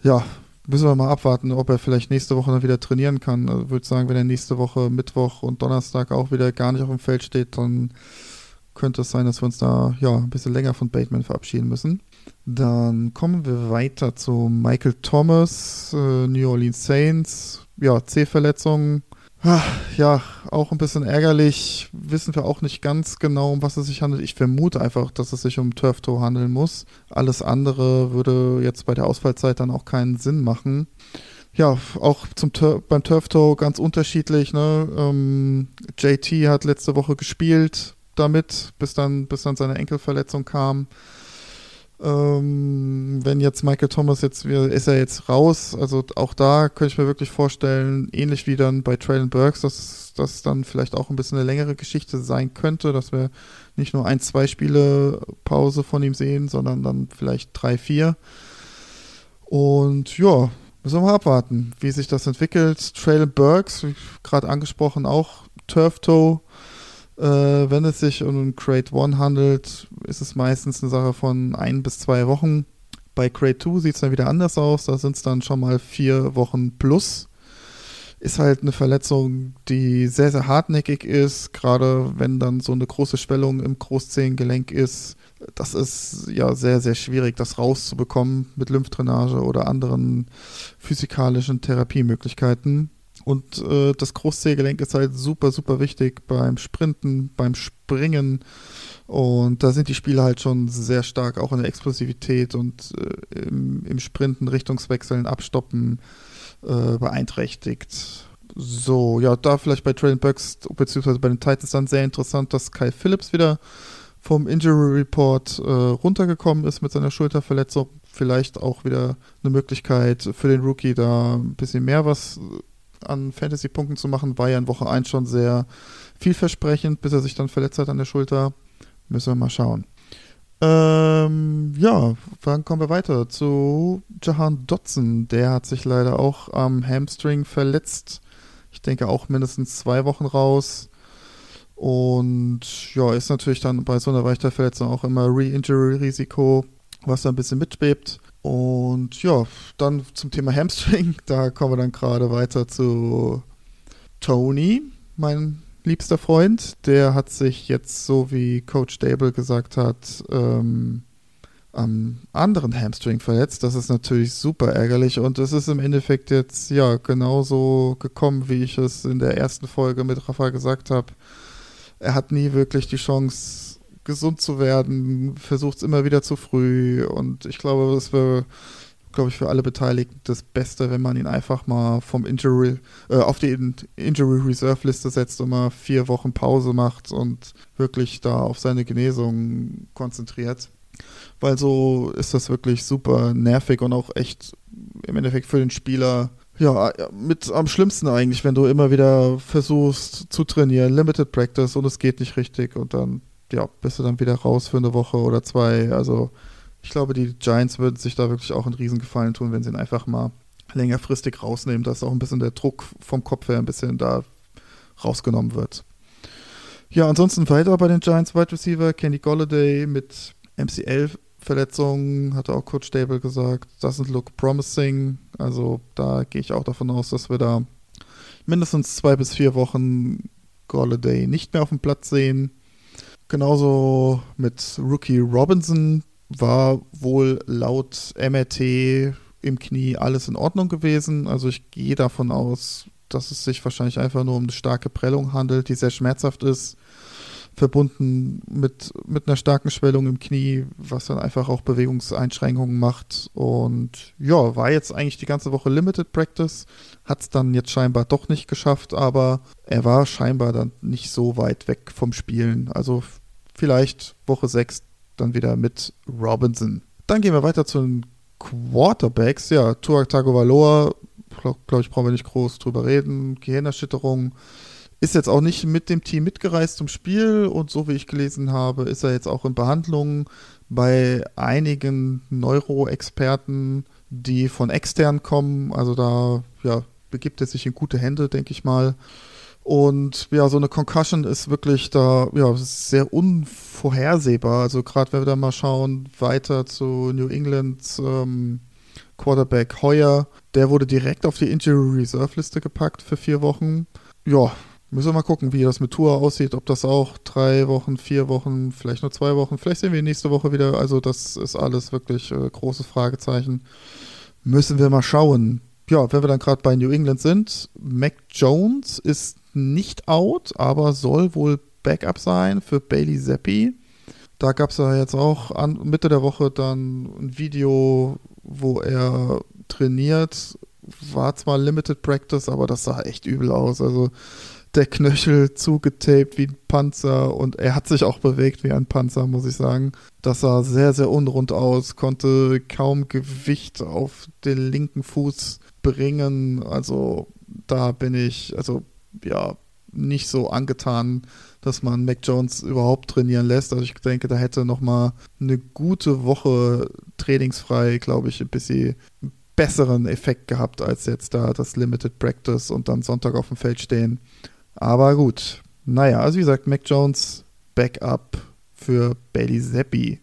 Ja, müssen wir mal abwarten, ob er vielleicht nächste Woche dann wieder trainieren kann. Also würde sagen, wenn er nächste Woche Mittwoch und Donnerstag auch wieder gar nicht auf dem Feld steht, dann könnte es sein, dass wir uns da ja ein bisschen länger von Bateman verabschieden müssen. Dann kommen wir weiter zu Michael Thomas, äh, New Orleans Saints. Ja, C-Verletzung. Ja, auch ein bisschen ärgerlich. Wissen wir auch nicht ganz genau, um was es sich handelt. Ich vermute einfach, dass es sich um Turf Toe handeln muss. Alles andere würde jetzt bei der Ausfallzeit dann auch keinen Sinn machen. Ja, auch zum Tur beim Turf Toe ganz unterschiedlich. Ne? Ähm, JT hat letzte Woche gespielt damit, bis dann, bis dann seine Enkelverletzung kam. Ähm, wenn jetzt Michael Thomas jetzt, ist er jetzt raus, also auch da könnte ich mir wirklich vorstellen, ähnlich wie dann bei Traylon Burks, dass das dann vielleicht auch ein bisschen eine längere Geschichte sein könnte, dass wir nicht nur ein, zwei Spiele Pause von ihm sehen, sondern dann vielleicht drei, vier. Und ja, müssen wir mal abwarten, wie sich das entwickelt. Traylon Burks, gerade angesprochen, auch Turf Toe äh, wenn es sich um einen Crate 1 handelt, ist es meistens eine Sache von ein bis zwei Wochen. Bei Crate 2 sieht es dann wieder anders aus. Da sind es dann schon mal vier Wochen plus. Ist halt eine Verletzung, die sehr, sehr hartnäckig ist, gerade wenn dann so eine große Schwellung im Großzehengelenk ist. Das ist ja sehr, sehr schwierig, das rauszubekommen mit Lymphdrainage oder anderen physikalischen Therapiemöglichkeiten. Und äh, das Großzehgelenk ist halt super, super wichtig beim Sprinten, beim Springen. Und da sind die Spieler halt schon sehr stark auch in der Explosivität und äh, im, im, Sprinten, Richtungswechseln, Abstoppen äh, beeinträchtigt. So, ja, da vielleicht bei Traylon Bucks beziehungsweise bei den Titans dann sehr interessant, dass Kyle Phillips wieder vom Injury Report äh, runtergekommen ist mit seiner Schulterverletzung. Vielleicht auch wieder eine Möglichkeit für den Rookie da ein bisschen mehr was an Fantasy-Punkten zu machen, war ja in Woche 1 schon sehr vielversprechend, bis er sich dann verletzt hat an der Schulter. Müssen wir mal schauen. Ähm, ja, dann kommen wir weiter zu Jahan Dotson. Der hat sich leider auch am Hamstring verletzt. Ich denke auch mindestens zwei Wochen raus. Und ja, ist natürlich dann bei so einer Weichterverletzung auch immer Re-Injury-Risiko, was da ein bisschen mitschwebt. Und ja, dann zum Thema Hamstring. Da kommen wir dann gerade weiter zu Tony, mein liebster Freund. Der hat sich jetzt, so wie Coach Dable gesagt hat, ähm, am anderen Hamstring verletzt. Das ist natürlich super ärgerlich und es ist im Endeffekt jetzt ja genauso gekommen, wie ich es in der ersten Folge mit Rafa gesagt habe. Er hat nie wirklich die Chance gesund zu werden, versucht es immer wieder zu früh und ich glaube, es wäre, glaube ich, für alle Beteiligten das Beste, wenn man ihn einfach mal vom Injury, äh, auf die Injury Reserve Liste setzt und mal vier Wochen Pause macht und wirklich da auf seine Genesung konzentriert. Weil so ist das wirklich super nervig und auch echt im Endeffekt für den Spieler ja, mit am schlimmsten eigentlich, wenn du immer wieder versuchst zu trainieren, Limited Practice und es geht nicht richtig und dann ja, bist du dann wieder raus für eine Woche oder zwei. Also ich glaube, die Giants würden sich da wirklich auch einen Riesengefallen tun, wenn sie ihn einfach mal längerfristig rausnehmen, dass auch ein bisschen der Druck vom Kopf her ein bisschen da rausgenommen wird. Ja, ansonsten weiter bei den Giants Wide Receiver, Kenny Golladay mit MCL-Verletzungen, hatte auch Coach Stable gesagt, doesn't look promising. Also da gehe ich auch davon aus, dass wir da mindestens zwei bis vier Wochen Golladay nicht mehr auf dem Platz sehen. Genauso mit Rookie Robinson war wohl laut MRT im Knie alles in Ordnung gewesen. Also ich gehe davon aus, dass es sich wahrscheinlich einfach nur um eine starke Prellung handelt, die sehr schmerzhaft ist, verbunden mit, mit einer starken Schwellung im Knie, was dann einfach auch Bewegungseinschränkungen macht. Und ja, war jetzt eigentlich die ganze Woche Limited Practice, hat es dann jetzt scheinbar doch nicht geschafft, aber er war scheinbar dann nicht so weit weg vom Spielen. Also vielleicht Woche 6 dann wieder mit Robinson. Dann gehen wir weiter zu den Quarterbacks. Ja, Tua Tagovailoa, glaube ich, brauchen wir nicht groß drüber reden. Gehirnerschütterung. Ist jetzt auch nicht mit dem Team mitgereist zum Spiel und so wie ich gelesen habe, ist er jetzt auch in Behandlung bei einigen Neuroexperten, die von extern kommen. Also da ja, begibt er sich in gute Hände, denke ich mal. Und ja, so eine Concussion ist wirklich da ja, sehr unvorhersehbar. Also gerade wenn wir da mal schauen, weiter zu New Englands ähm, Quarterback Hoyer, der wurde direkt auf die Injury Reserve Liste gepackt für vier Wochen. Ja, müssen wir mal gucken, wie das mit Tour aussieht, ob das auch drei Wochen, vier Wochen, vielleicht nur zwei Wochen, vielleicht sehen wir ihn nächste Woche wieder. Also das ist alles wirklich äh, großes Fragezeichen. Müssen wir mal schauen. Ja, wenn wir dann gerade bei New England sind, Mac Jones ist nicht out, aber soll wohl Backup sein für Bailey Zappi. Da gab es ja jetzt auch an, Mitte der Woche dann ein Video, wo er trainiert. War zwar Limited Practice, aber das sah echt übel aus. Also der Knöchel zugetaped wie ein Panzer und er hat sich auch bewegt wie ein Panzer, muss ich sagen. Das sah sehr, sehr unrund aus, konnte kaum Gewicht auf den linken Fuß bringen. Also da bin ich, also ja, nicht so angetan, dass man Mac Jones überhaupt trainieren lässt. Also ich denke, da hätte noch mal eine gute Woche trainingsfrei, glaube ich, ein bisschen besseren Effekt gehabt als jetzt da das Limited Practice und dann Sonntag auf dem Feld stehen. Aber gut. Naja, also wie gesagt, Mac Jones Backup für Bailey Zappi.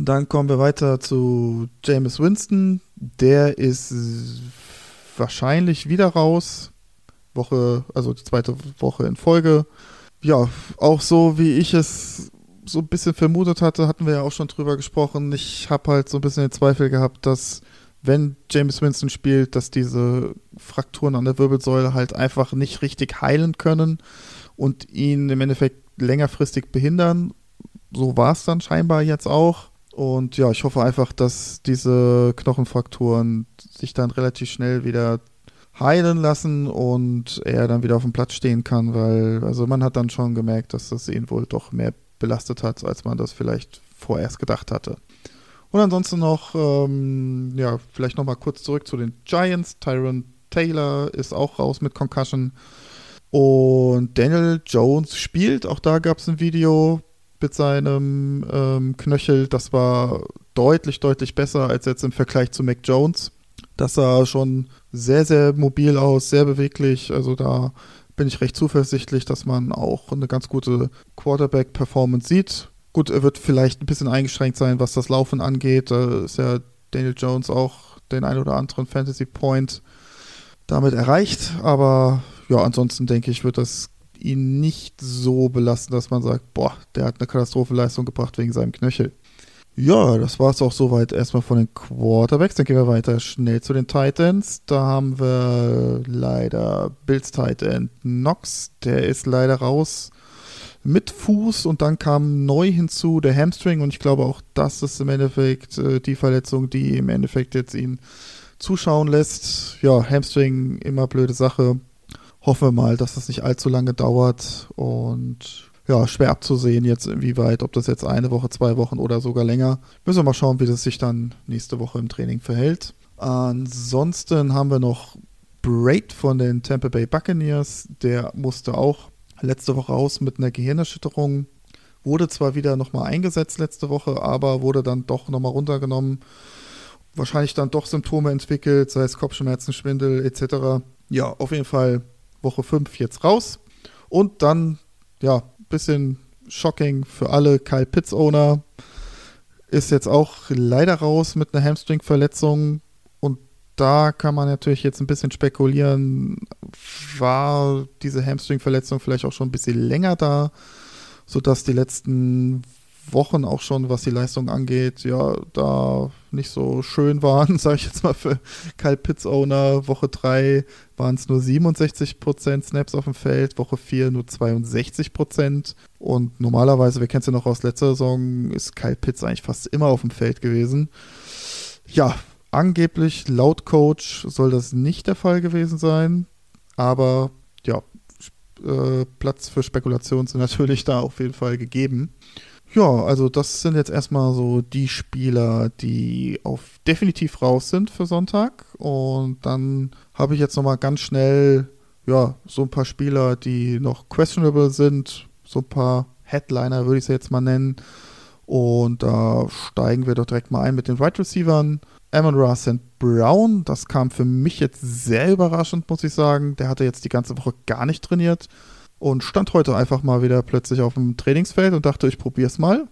Dann kommen wir weiter zu James Winston. Der ist wahrscheinlich wieder raus. Woche, also die zweite Woche in Folge. Ja, auch so wie ich es so ein bisschen vermutet hatte, hatten wir ja auch schon drüber gesprochen. Ich habe halt so ein bisschen den Zweifel gehabt, dass wenn James Winston spielt, dass diese Frakturen an der Wirbelsäule halt einfach nicht richtig heilen können und ihn im Endeffekt längerfristig behindern. So war es dann scheinbar jetzt auch. Und ja, ich hoffe einfach, dass diese Knochenfrakturen sich dann relativ schnell wieder heilen lassen und er dann wieder auf dem Platz stehen kann, weil also man hat dann schon gemerkt, dass das ihn wohl doch mehr belastet hat, als man das vielleicht vorerst gedacht hatte. Und ansonsten noch, ähm, ja, vielleicht nochmal kurz zurück zu den Giants. Tyron Taylor ist auch raus mit Concussion. Und Daniel Jones spielt. Auch da gab es ein Video mit seinem ähm, Knöchel. Das war deutlich, deutlich besser als jetzt im Vergleich zu Mac Jones. Das sah schon sehr, sehr mobil aus, sehr beweglich. Also da bin ich recht zuversichtlich, dass man auch eine ganz gute Quarterback-Performance sieht. Gut, er wird vielleicht ein bisschen eingeschränkt sein, was das Laufen angeht. Da ist ja Daniel Jones auch den ein oder anderen Fantasy Point damit erreicht. Aber ja, ansonsten denke ich, wird das ihn nicht so belasten, dass man sagt, boah, der hat eine Katastrophenleistung gebracht wegen seinem Knöchel. Ja, das war es auch soweit erstmal von den Quarterbacks. Dann gehen wir weiter schnell zu den Titans. Da haben wir leider Bills Titan Knox. Der ist leider raus mit Fuß und dann kam neu hinzu der Hamstring und ich glaube auch das ist im Endeffekt äh, die Verletzung, die im Endeffekt jetzt ihn zuschauen lässt. Ja, Hamstring immer blöde Sache. Hoffen wir mal, dass das nicht allzu lange dauert und ja, schwer abzusehen jetzt inwieweit, ob das jetzt eine Woche, zwei Wochen oder sogar länger. Müssen wir mal schauen, wie das sich dann nächste Woche im Training verhält. Ansonsten haben wir noch Braid von den Tampa Bay Buccaneers. Der musste auch letzte Woche raus mit einer Gehirnerschütterung. Wurde zwar wieder nochmal eingesetzt letzte Woche, aber wurde dann doch nochmal runtergenommen. Wahrscheinlich dann doch Symptome entwickelt, sei es Kopfschmerzen, Schwindel etc. Ja, auf jeden Fall Woche 5 jetzt raus. Und dann, ja, bisschen shocking für alle. Kyle Pitts Owner ist jetzt auch leider raus mit einer Hamstring-Verletzung da kann man natürlich jetzt ein bisschen spekulieren, war diese Hamstring-Verletzung vielleicht auch schon ein bisschen länger da, sodass die letzten Wochen auch schon, was die Leistung angeht, ja, da nicht so schön waren, sage ich jetzt mal für Kyle Pitts Owner. Woche 3 waren es nur 67% Snaps auf dem Feld, Woche 4 nur 62%. Und normalerweise, wir kennen es ja noch aus letzter Saison, ist Kyle Pitts eigentlich fast immer auf dem Feld gewesen. Ja, Angeblich, laut Coach, soll das nicht der Fall gewesen sein. Aber ja, äh, Platz für Spekulation sind natürlich da auf jeden Fall gegeben. Ja, also das sind jetzt erstmal so die Spieler, die auf definitiv raus sind für Sonntag. Und dann habe ich jetzt nochmal ganz schnell, ja, so ein paar Spieler, die noch questionable sind. So ein paar Headliner würde ich sie jetzt mal nennen. Und da steigen wir doch direkt mal ein mit den Wide Receivern. Amon Ra St. Brown, das kam für mich jetzt sehr überraschend, muss ich sagen. Der hatte jetzt die ganze Woche gar nicht trainiert und stand heute einfach mal wieder plötzlich auf dem Trainingsfeld und dachte, ich probiere es mal.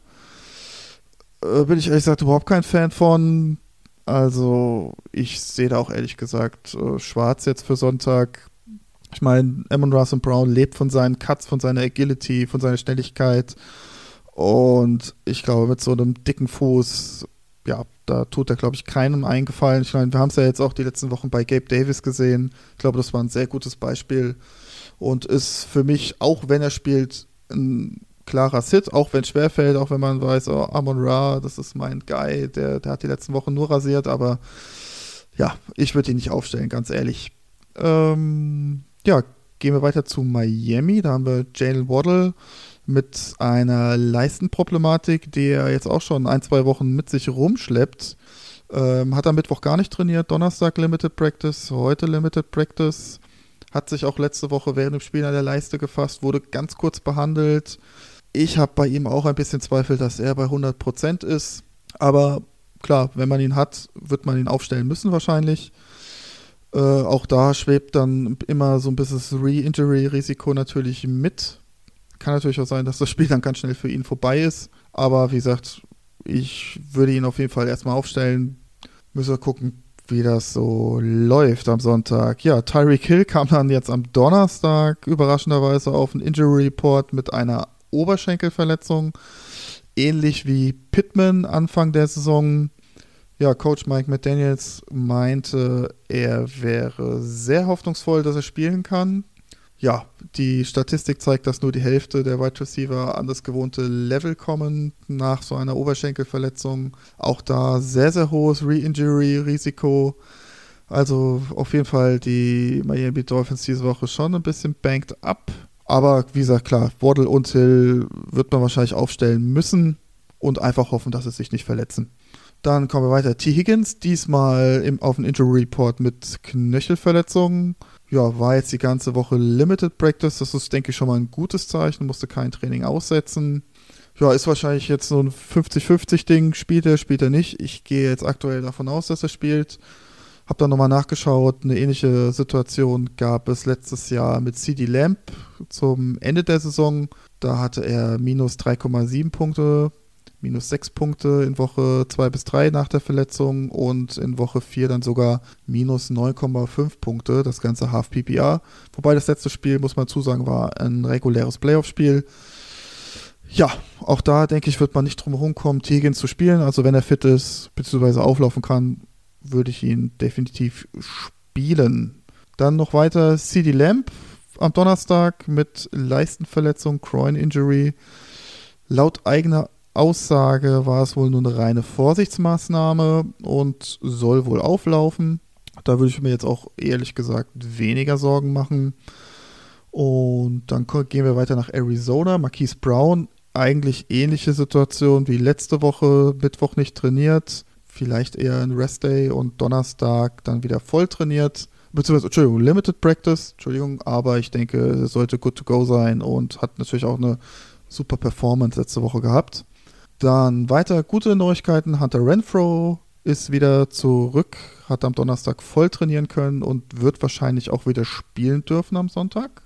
Äh, bin ich ehrlich gesagt überhaupt kein Fan von. Also ich sehe da auch ehrlich gesagt äh, schwarz jetzt für Sonntag. Ich meine, Amon Russell Brown lebt von seinen Cuts, von seiner Agility, von seiner Schnelligkeit. Und ich glaube, mit so einem dicken Fuß, ja, da tut er, glaube ich, keinem eingefallen. Ich meine, wir haben es ja jetzt auch die letzten Wochen bei Gabe Davis gesehen. Ich glaube, das war ein sehr gutes Beispiel und ist für mich, auch wenn er spielt, ein klarer Sit, auch wenn es schwerfällt, auch wenn man weiß, oh, Amon Ra, das ist mein Guy, der, der hat die letzten Wochen nur rasiert, aber ja, ich würde ihn nicht aufstellen, ganz ehrlich. Ähm, ja, gehen wir weiter zu Miami. Da haben wir Jalen Waddle mit einer Leistenproblematik, die er jetzt auch schon ein, zwei Wochen mit sich rumschleppt. Ähm, hat am Mittwoch gar nicht trainiert, Donnerstag Limited Practice, heute Limited Practice. Hat sich auch letzte Woche während dem Spiel an der Leiste gefasst, wurde ganz kurz behandelt. Ich habe bei ihm auch ein bisschen Zweifel, dass er bei 100% ist. Aber klar, wenn man ihn hat, wird man ihn aufstellen müssen wahrscheinlich. Äh, auch da schwebt dann immer so ein bisschen das Re-Injury-Risiko natürlich mit. Kann natürlich auch sein, dass das Spiel dann ganz schnell für ihn vorbei ist. Aber wie gesagt, ich würde ihn auf jeden Fall erstmal aufstellen. Müssen wir gucken, wie das so läuft am Sonntag. Ja, Tyreek Hill kam dann jetzt am Donnerstag überraschenderweise auf einen Injury Report mit einer Oberschenkelverletzung. Ähnlich wie Pittman Anfang der Saison. Ja, Coach Mike McDaniels meinte, er wäre sehr hoffnungsvoll, dass er spielen kann. Ja, die Statistik zeigt, dass nur die Hälfte der Wide Receiver an das gewohnte Level kommen nach so einer Oberschenkelverletzung. Auch da sehr, sehr hohes Re-Injury-Risiko. Also auf jeden Fall die Miami Dolphins diese Woche schon ein bisschen banked up. Aber wie gesagt, klar, Waddle und Hill wird man wahrscheinlich aufstellen müssen und einfach hoffen, dass sie sich nicht verletzen. Dann kommen wir weiter. T. Higgins, diesmal im, auf dem Injury Report mit Knöchelverletzungen. Ja, war jetzt die ganze Woche Limited Practice. Das ist, denke ich, schon mal ein gutes Zeichen. Musste kein Training aussetzen. Ja, ist wahrscheinlich jetzt so ein 50-50-Ding. Spielt er, spielt er nicht. Ich gehe jetzt aktuell davon aus, dass er spielt. Hab dann nochmal nachgeschaut. Eine ähnliche Situation gab es letztes Jahr mit CD Lamp zum Ende der Saison. Da hatte er minus 3,7 Punkte, minus 6 Punkte in Woche 2 bis 3 nach der Verletzung und in Woche 4 dann sogar minus 9,5 Punkte, das ganze Half PPR. Wobei das letzte Spiel, muss man zusagen, war ein reguläres Playoff-Spiel. Ja, auch da denke ich, wird man nicht drum herum kommen, Tegen zu spielen. Also wenn er fit ist, beziehungsweise auflaufen kann, würde ich ihn definitiv spielen. Dann noch weiter CD Lamp am Donnerstag mit Leistenverletzung, Groin Injury. Laut eigener Aussage war es wohl nur eine reine Vorsichtsmaßnahme und soll wohl auflaufen. Da würde ich mir jetzt auch ehrlich gesagt weniger Sorgen machen. Und dann gehen wir weiter nach Arizona. Marquise Brown, eigentlich ähnliche Situation wie letzte Woche, Mittwoch nicht trainiert vielleicht eher ein Rest-Day und Donnerstag dann wieder voll trainiert. Beziehungsweise, Entschuldigung, Limited Practice, Entschuldigung, aber ich denke, es sollte good to go sein und hat natürlich auch eine super Performance letzte Woche gehabt. Dann weiter gute Neuigkeiten. Hunter Renfro ist wieder zurück, hat am Donnerstag voll trainieren können und wird wahrscheinlich auch wieder spielen dürfen am Sonntag.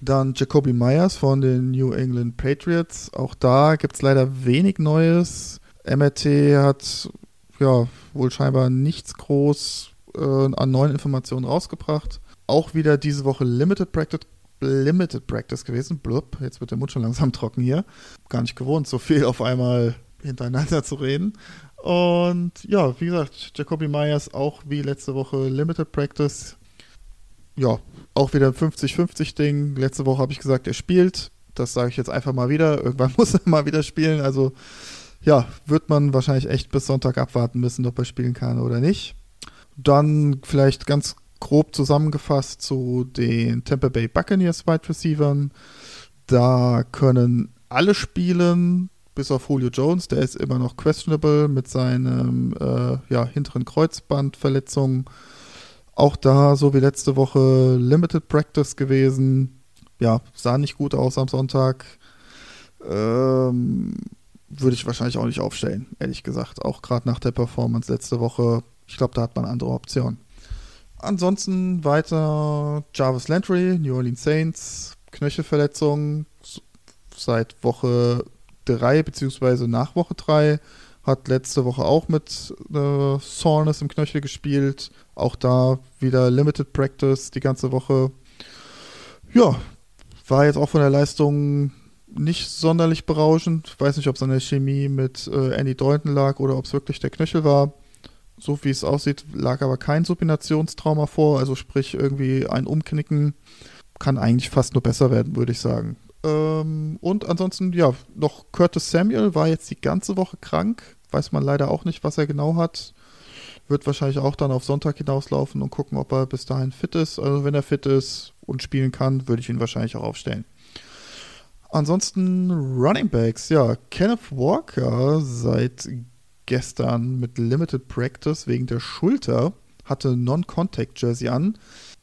Dann Jacoby Myers von den New England Patriots. Auch da gibt es leider wenig Neues. MRT hat ja, wohl scheinbar nichts groß äh, an neuen Informationen rausgebracht. Auch wieder diese Woche Limited Practice, Limited Practice gewesen. Blub, jetzt wird der Mund schon langsam trocken hier. Gar nicht gewohnt, so viel auf einmal hintereinander zu reden. Und ja, wie gesagt, Jacoby Myers auch wie letzte Woche Limited Practice. Ja, auch wieder ein 50-50-Ding. Letzte Woche habe ich gesagt, er spielt. Das sage ich jetzt einfach mal wieder. Irgendwann muss er mal wieder spielen. Also ja, wird man wahrscheinlich echt bis Sonntag abwarten müssen, ob er spielen kann oder nicht. Dann vielleicht ganz grob zusammengefasst zu den Tampa Bay Buccaneers Wide Receivers. Da können alle spielen, bis auf Julio Jones, der ist immer noch questionable mit seinem äh, ja, hinteren Kreuzbandverletzung. Auch da, so wie letzte Woche, Limited Practice gewesen. Ja, sah nicht gut aus am Sonntag. Ähm, würde ich wahrscheinlich auch nicht aufstellen, ehrlich gesagt. Auch gerade nach der Performance letzte Woche. Ich glaube, da hat man andere Optionen. Ansonsten weiter Jarvis Landry, New Orleans Saints, Knöchelverletzung seit Woche 3 beziehungsweise nach Woche 3 hat letzte Woche auch mit äh, Soreness im Knöchel gespielt. Auch da wieder Limited Practice die ganze Woche. Ja, war jetzt auch von der Leistung nicht sonderlich berauschend. Weiß nicht, ob es an der Chemie mit äh, Andy Deuten lag oder ob es wirklich der Knöchel war. So wie es aussieht, lag aber kein Supinationstrauma vor, also sprich irgendwie ein Umknicken. Kann eigentlich fast nur besser werden, würde ich sagen. Ähm, und ansonsten, ja, noch Curtis Samuel war jetzt die ganze Woche krank. Weiß man leider auch nicht, was er genau hat. Wird wahrscheinlich auch dann auf Sonntag hinauslaufen und gucken, ob er bis dahin fit ist. Also wenn er fit ist und spielen kann, würde ich ihn wahrscheinlich auch aufstellen. Ansonsten Running Backs, ja, Kenneth Walker seit gestern mit Limited Practice wegen der Schulter, hatte Non-Contact-Jersey an.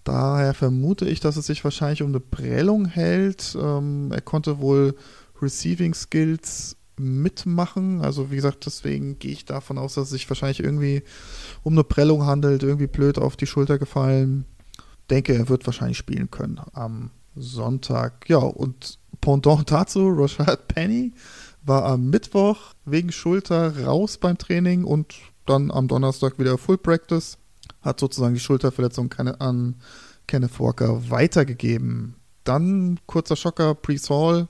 Daher vermute ich, dass es sich wahrscheinlich um eine Prellung hält. Ähm, er konnte wohl Receiving Skills mitmachen. Also wie gesagt, deswegen gehe ich davon aus, dass es sich wahrscheinlich irgendwie um eine Prellung handelt, irgendwie blöd auf die Schulter gefallen. Denke, er wird wahrscheinlich spielen können am Sonntag. Ja, und Pendant dazu, Rashad Penny war am Mittwoch wegen Schulter raus beim Training und dann am Donnerstag wieder Full Practice. Hat sozusagen die Schulterverletzung an Kenneth Walker weitergegeben. Dann kurzer Schocker, Priest Hall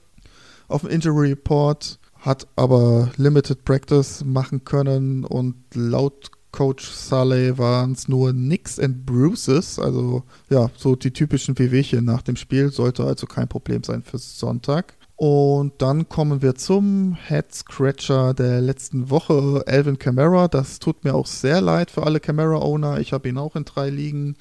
auf dem Injury Report, hat aber Limited Practice machen können und laut Coach Saleh waren es nur Nicks and Bruises, also ja, so die typischen Wehwehchen nach dem Spiel, sollte also kein Problem sein für Sonntag. Und dann kommen wir zum Head Scratcher der letzten Woche, Alvin Kamara. Das tut mir auch sehr leid für alle Kamara-Owner. Ich habe ihn auch in drei Ligen.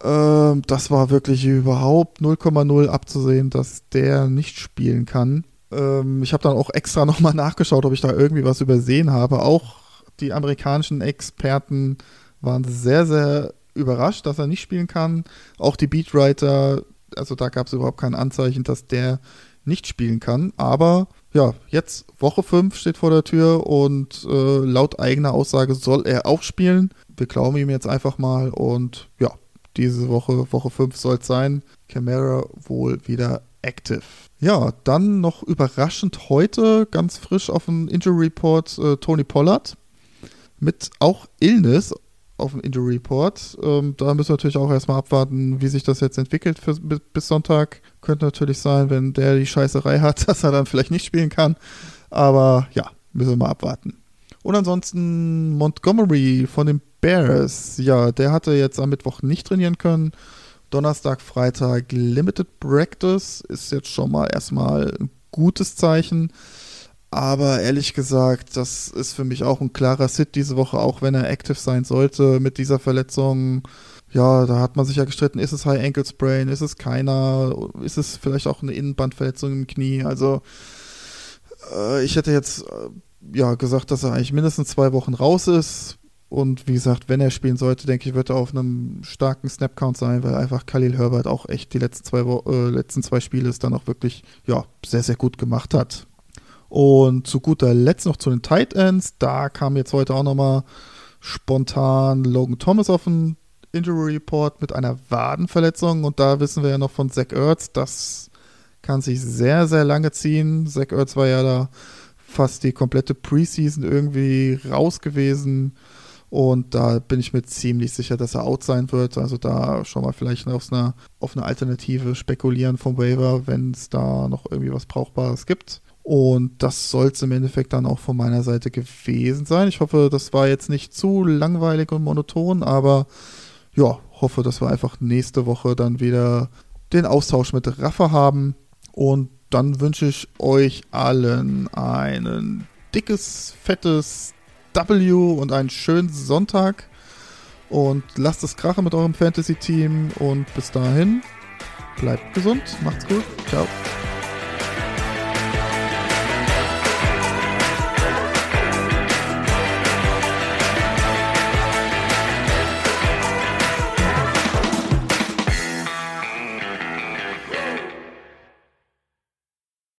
Ähm, das war wirklich überhaupt 0,0 abzusehen, dass der nicht spielen kann. Ähm, ich habe dann auch extra nochmal nachgeschaut, ob ich da irgendwie was übersehen habe. Auch die amerikanischen Experten waren sehr, sehr überrascht, dass er nicht spielen kann. Auch die Beatwriter, also da gab es überhaupt kein Anzeichen, dass der nicht spielen kann. Aber ja, jetzt Woche 5 steht vor der Tür und äh, laut eigener Aussage soll er auch spielen. Wir glauben ihm jetzt einfach mal und ja, diese Woche, Woche 5 soll es sein. Camara wohl wieder active. Ja, dann noch überraschend heute, ganz frisch auf dem Injury Report, äh, Tony Pollard mit auch Illness auf dem Injury Report. Ähm, da müssen wir natürlich auch erstmal abwarten, wie sich das jetzt entwickelt für, bis Sonntag. Könnte natürlich sein, wenn der die Scheißerei hat, dass er dann vielleicht nicht spielen kann. Aber ja, müssen wir mal abwarten. Und ansonsten Montgomery von den Bears. Ja, der hatte jetzt am Mittwoch nicht trainieren können. Donnerstag, Freitag Limited Practice ist jetzt schon mal erstmal ein gutes Zeichen. Aber ehrlich gesagt, das ist für mich auch ein klarer Sit diese Woche, auch wenn er active sein sollte mit dieser Verletzung. Ja, da hat man sich ja gestritten, ist es High Ankle Sprain, ist es keiner, ist es vielleicht auch eine Innenbandverletzung im Knie. Also äh, ich hätte jetzt äh, ja gesagt, dass er eigentlich mindestens zwei Wochen raus ist. Und wie gesagt, wenn er spielen sollte, denke ich, wird er auf einem starken Snap-Count sein, weil einfach Khalil Herbert auch echt die letzten zwei, äh, letzten zwei Spiele es dann auch wirklich ja, sehr, sehr gut gemacht hat. Und zu guter Letzt noch zu den Tight Ends. Da kam jetzt heute auch nochmal spontan Logan Thomas auf den Injury Report mit einer Wadenverletzung. Und da wissen wir ja noch von Zach Ertz, das kann sich sehr, sehr lange ziehen. Zach Ertz war ja da fast die komplette Preseason irgendwie raus gewesen. Und da bin ich mir ziemlich sicher, dass er out sein wird. Also da schon mal vielleicht auf eine, auf eine Alternative spekulieren vom Waiver, wenn es da noch irgendwie was Brauchbares gibt. Und das soll es im Endeffekt dann auch von meiner Seite gewesen sein. Ich hoffe, das war jetzt nicht zu langweilig und monoton, aber ja, hoffe, dass wir einfach nächste Woche dann wieder den Austausch mit Rafa haben. Und dann wünsche ich euch allen ein dickes, fettes W und einen schönen Sonntag. Und lasst es krachen mit eurem Fantasy-Team. Und bis dahin, bleibt gesund, macht's gut, ciao.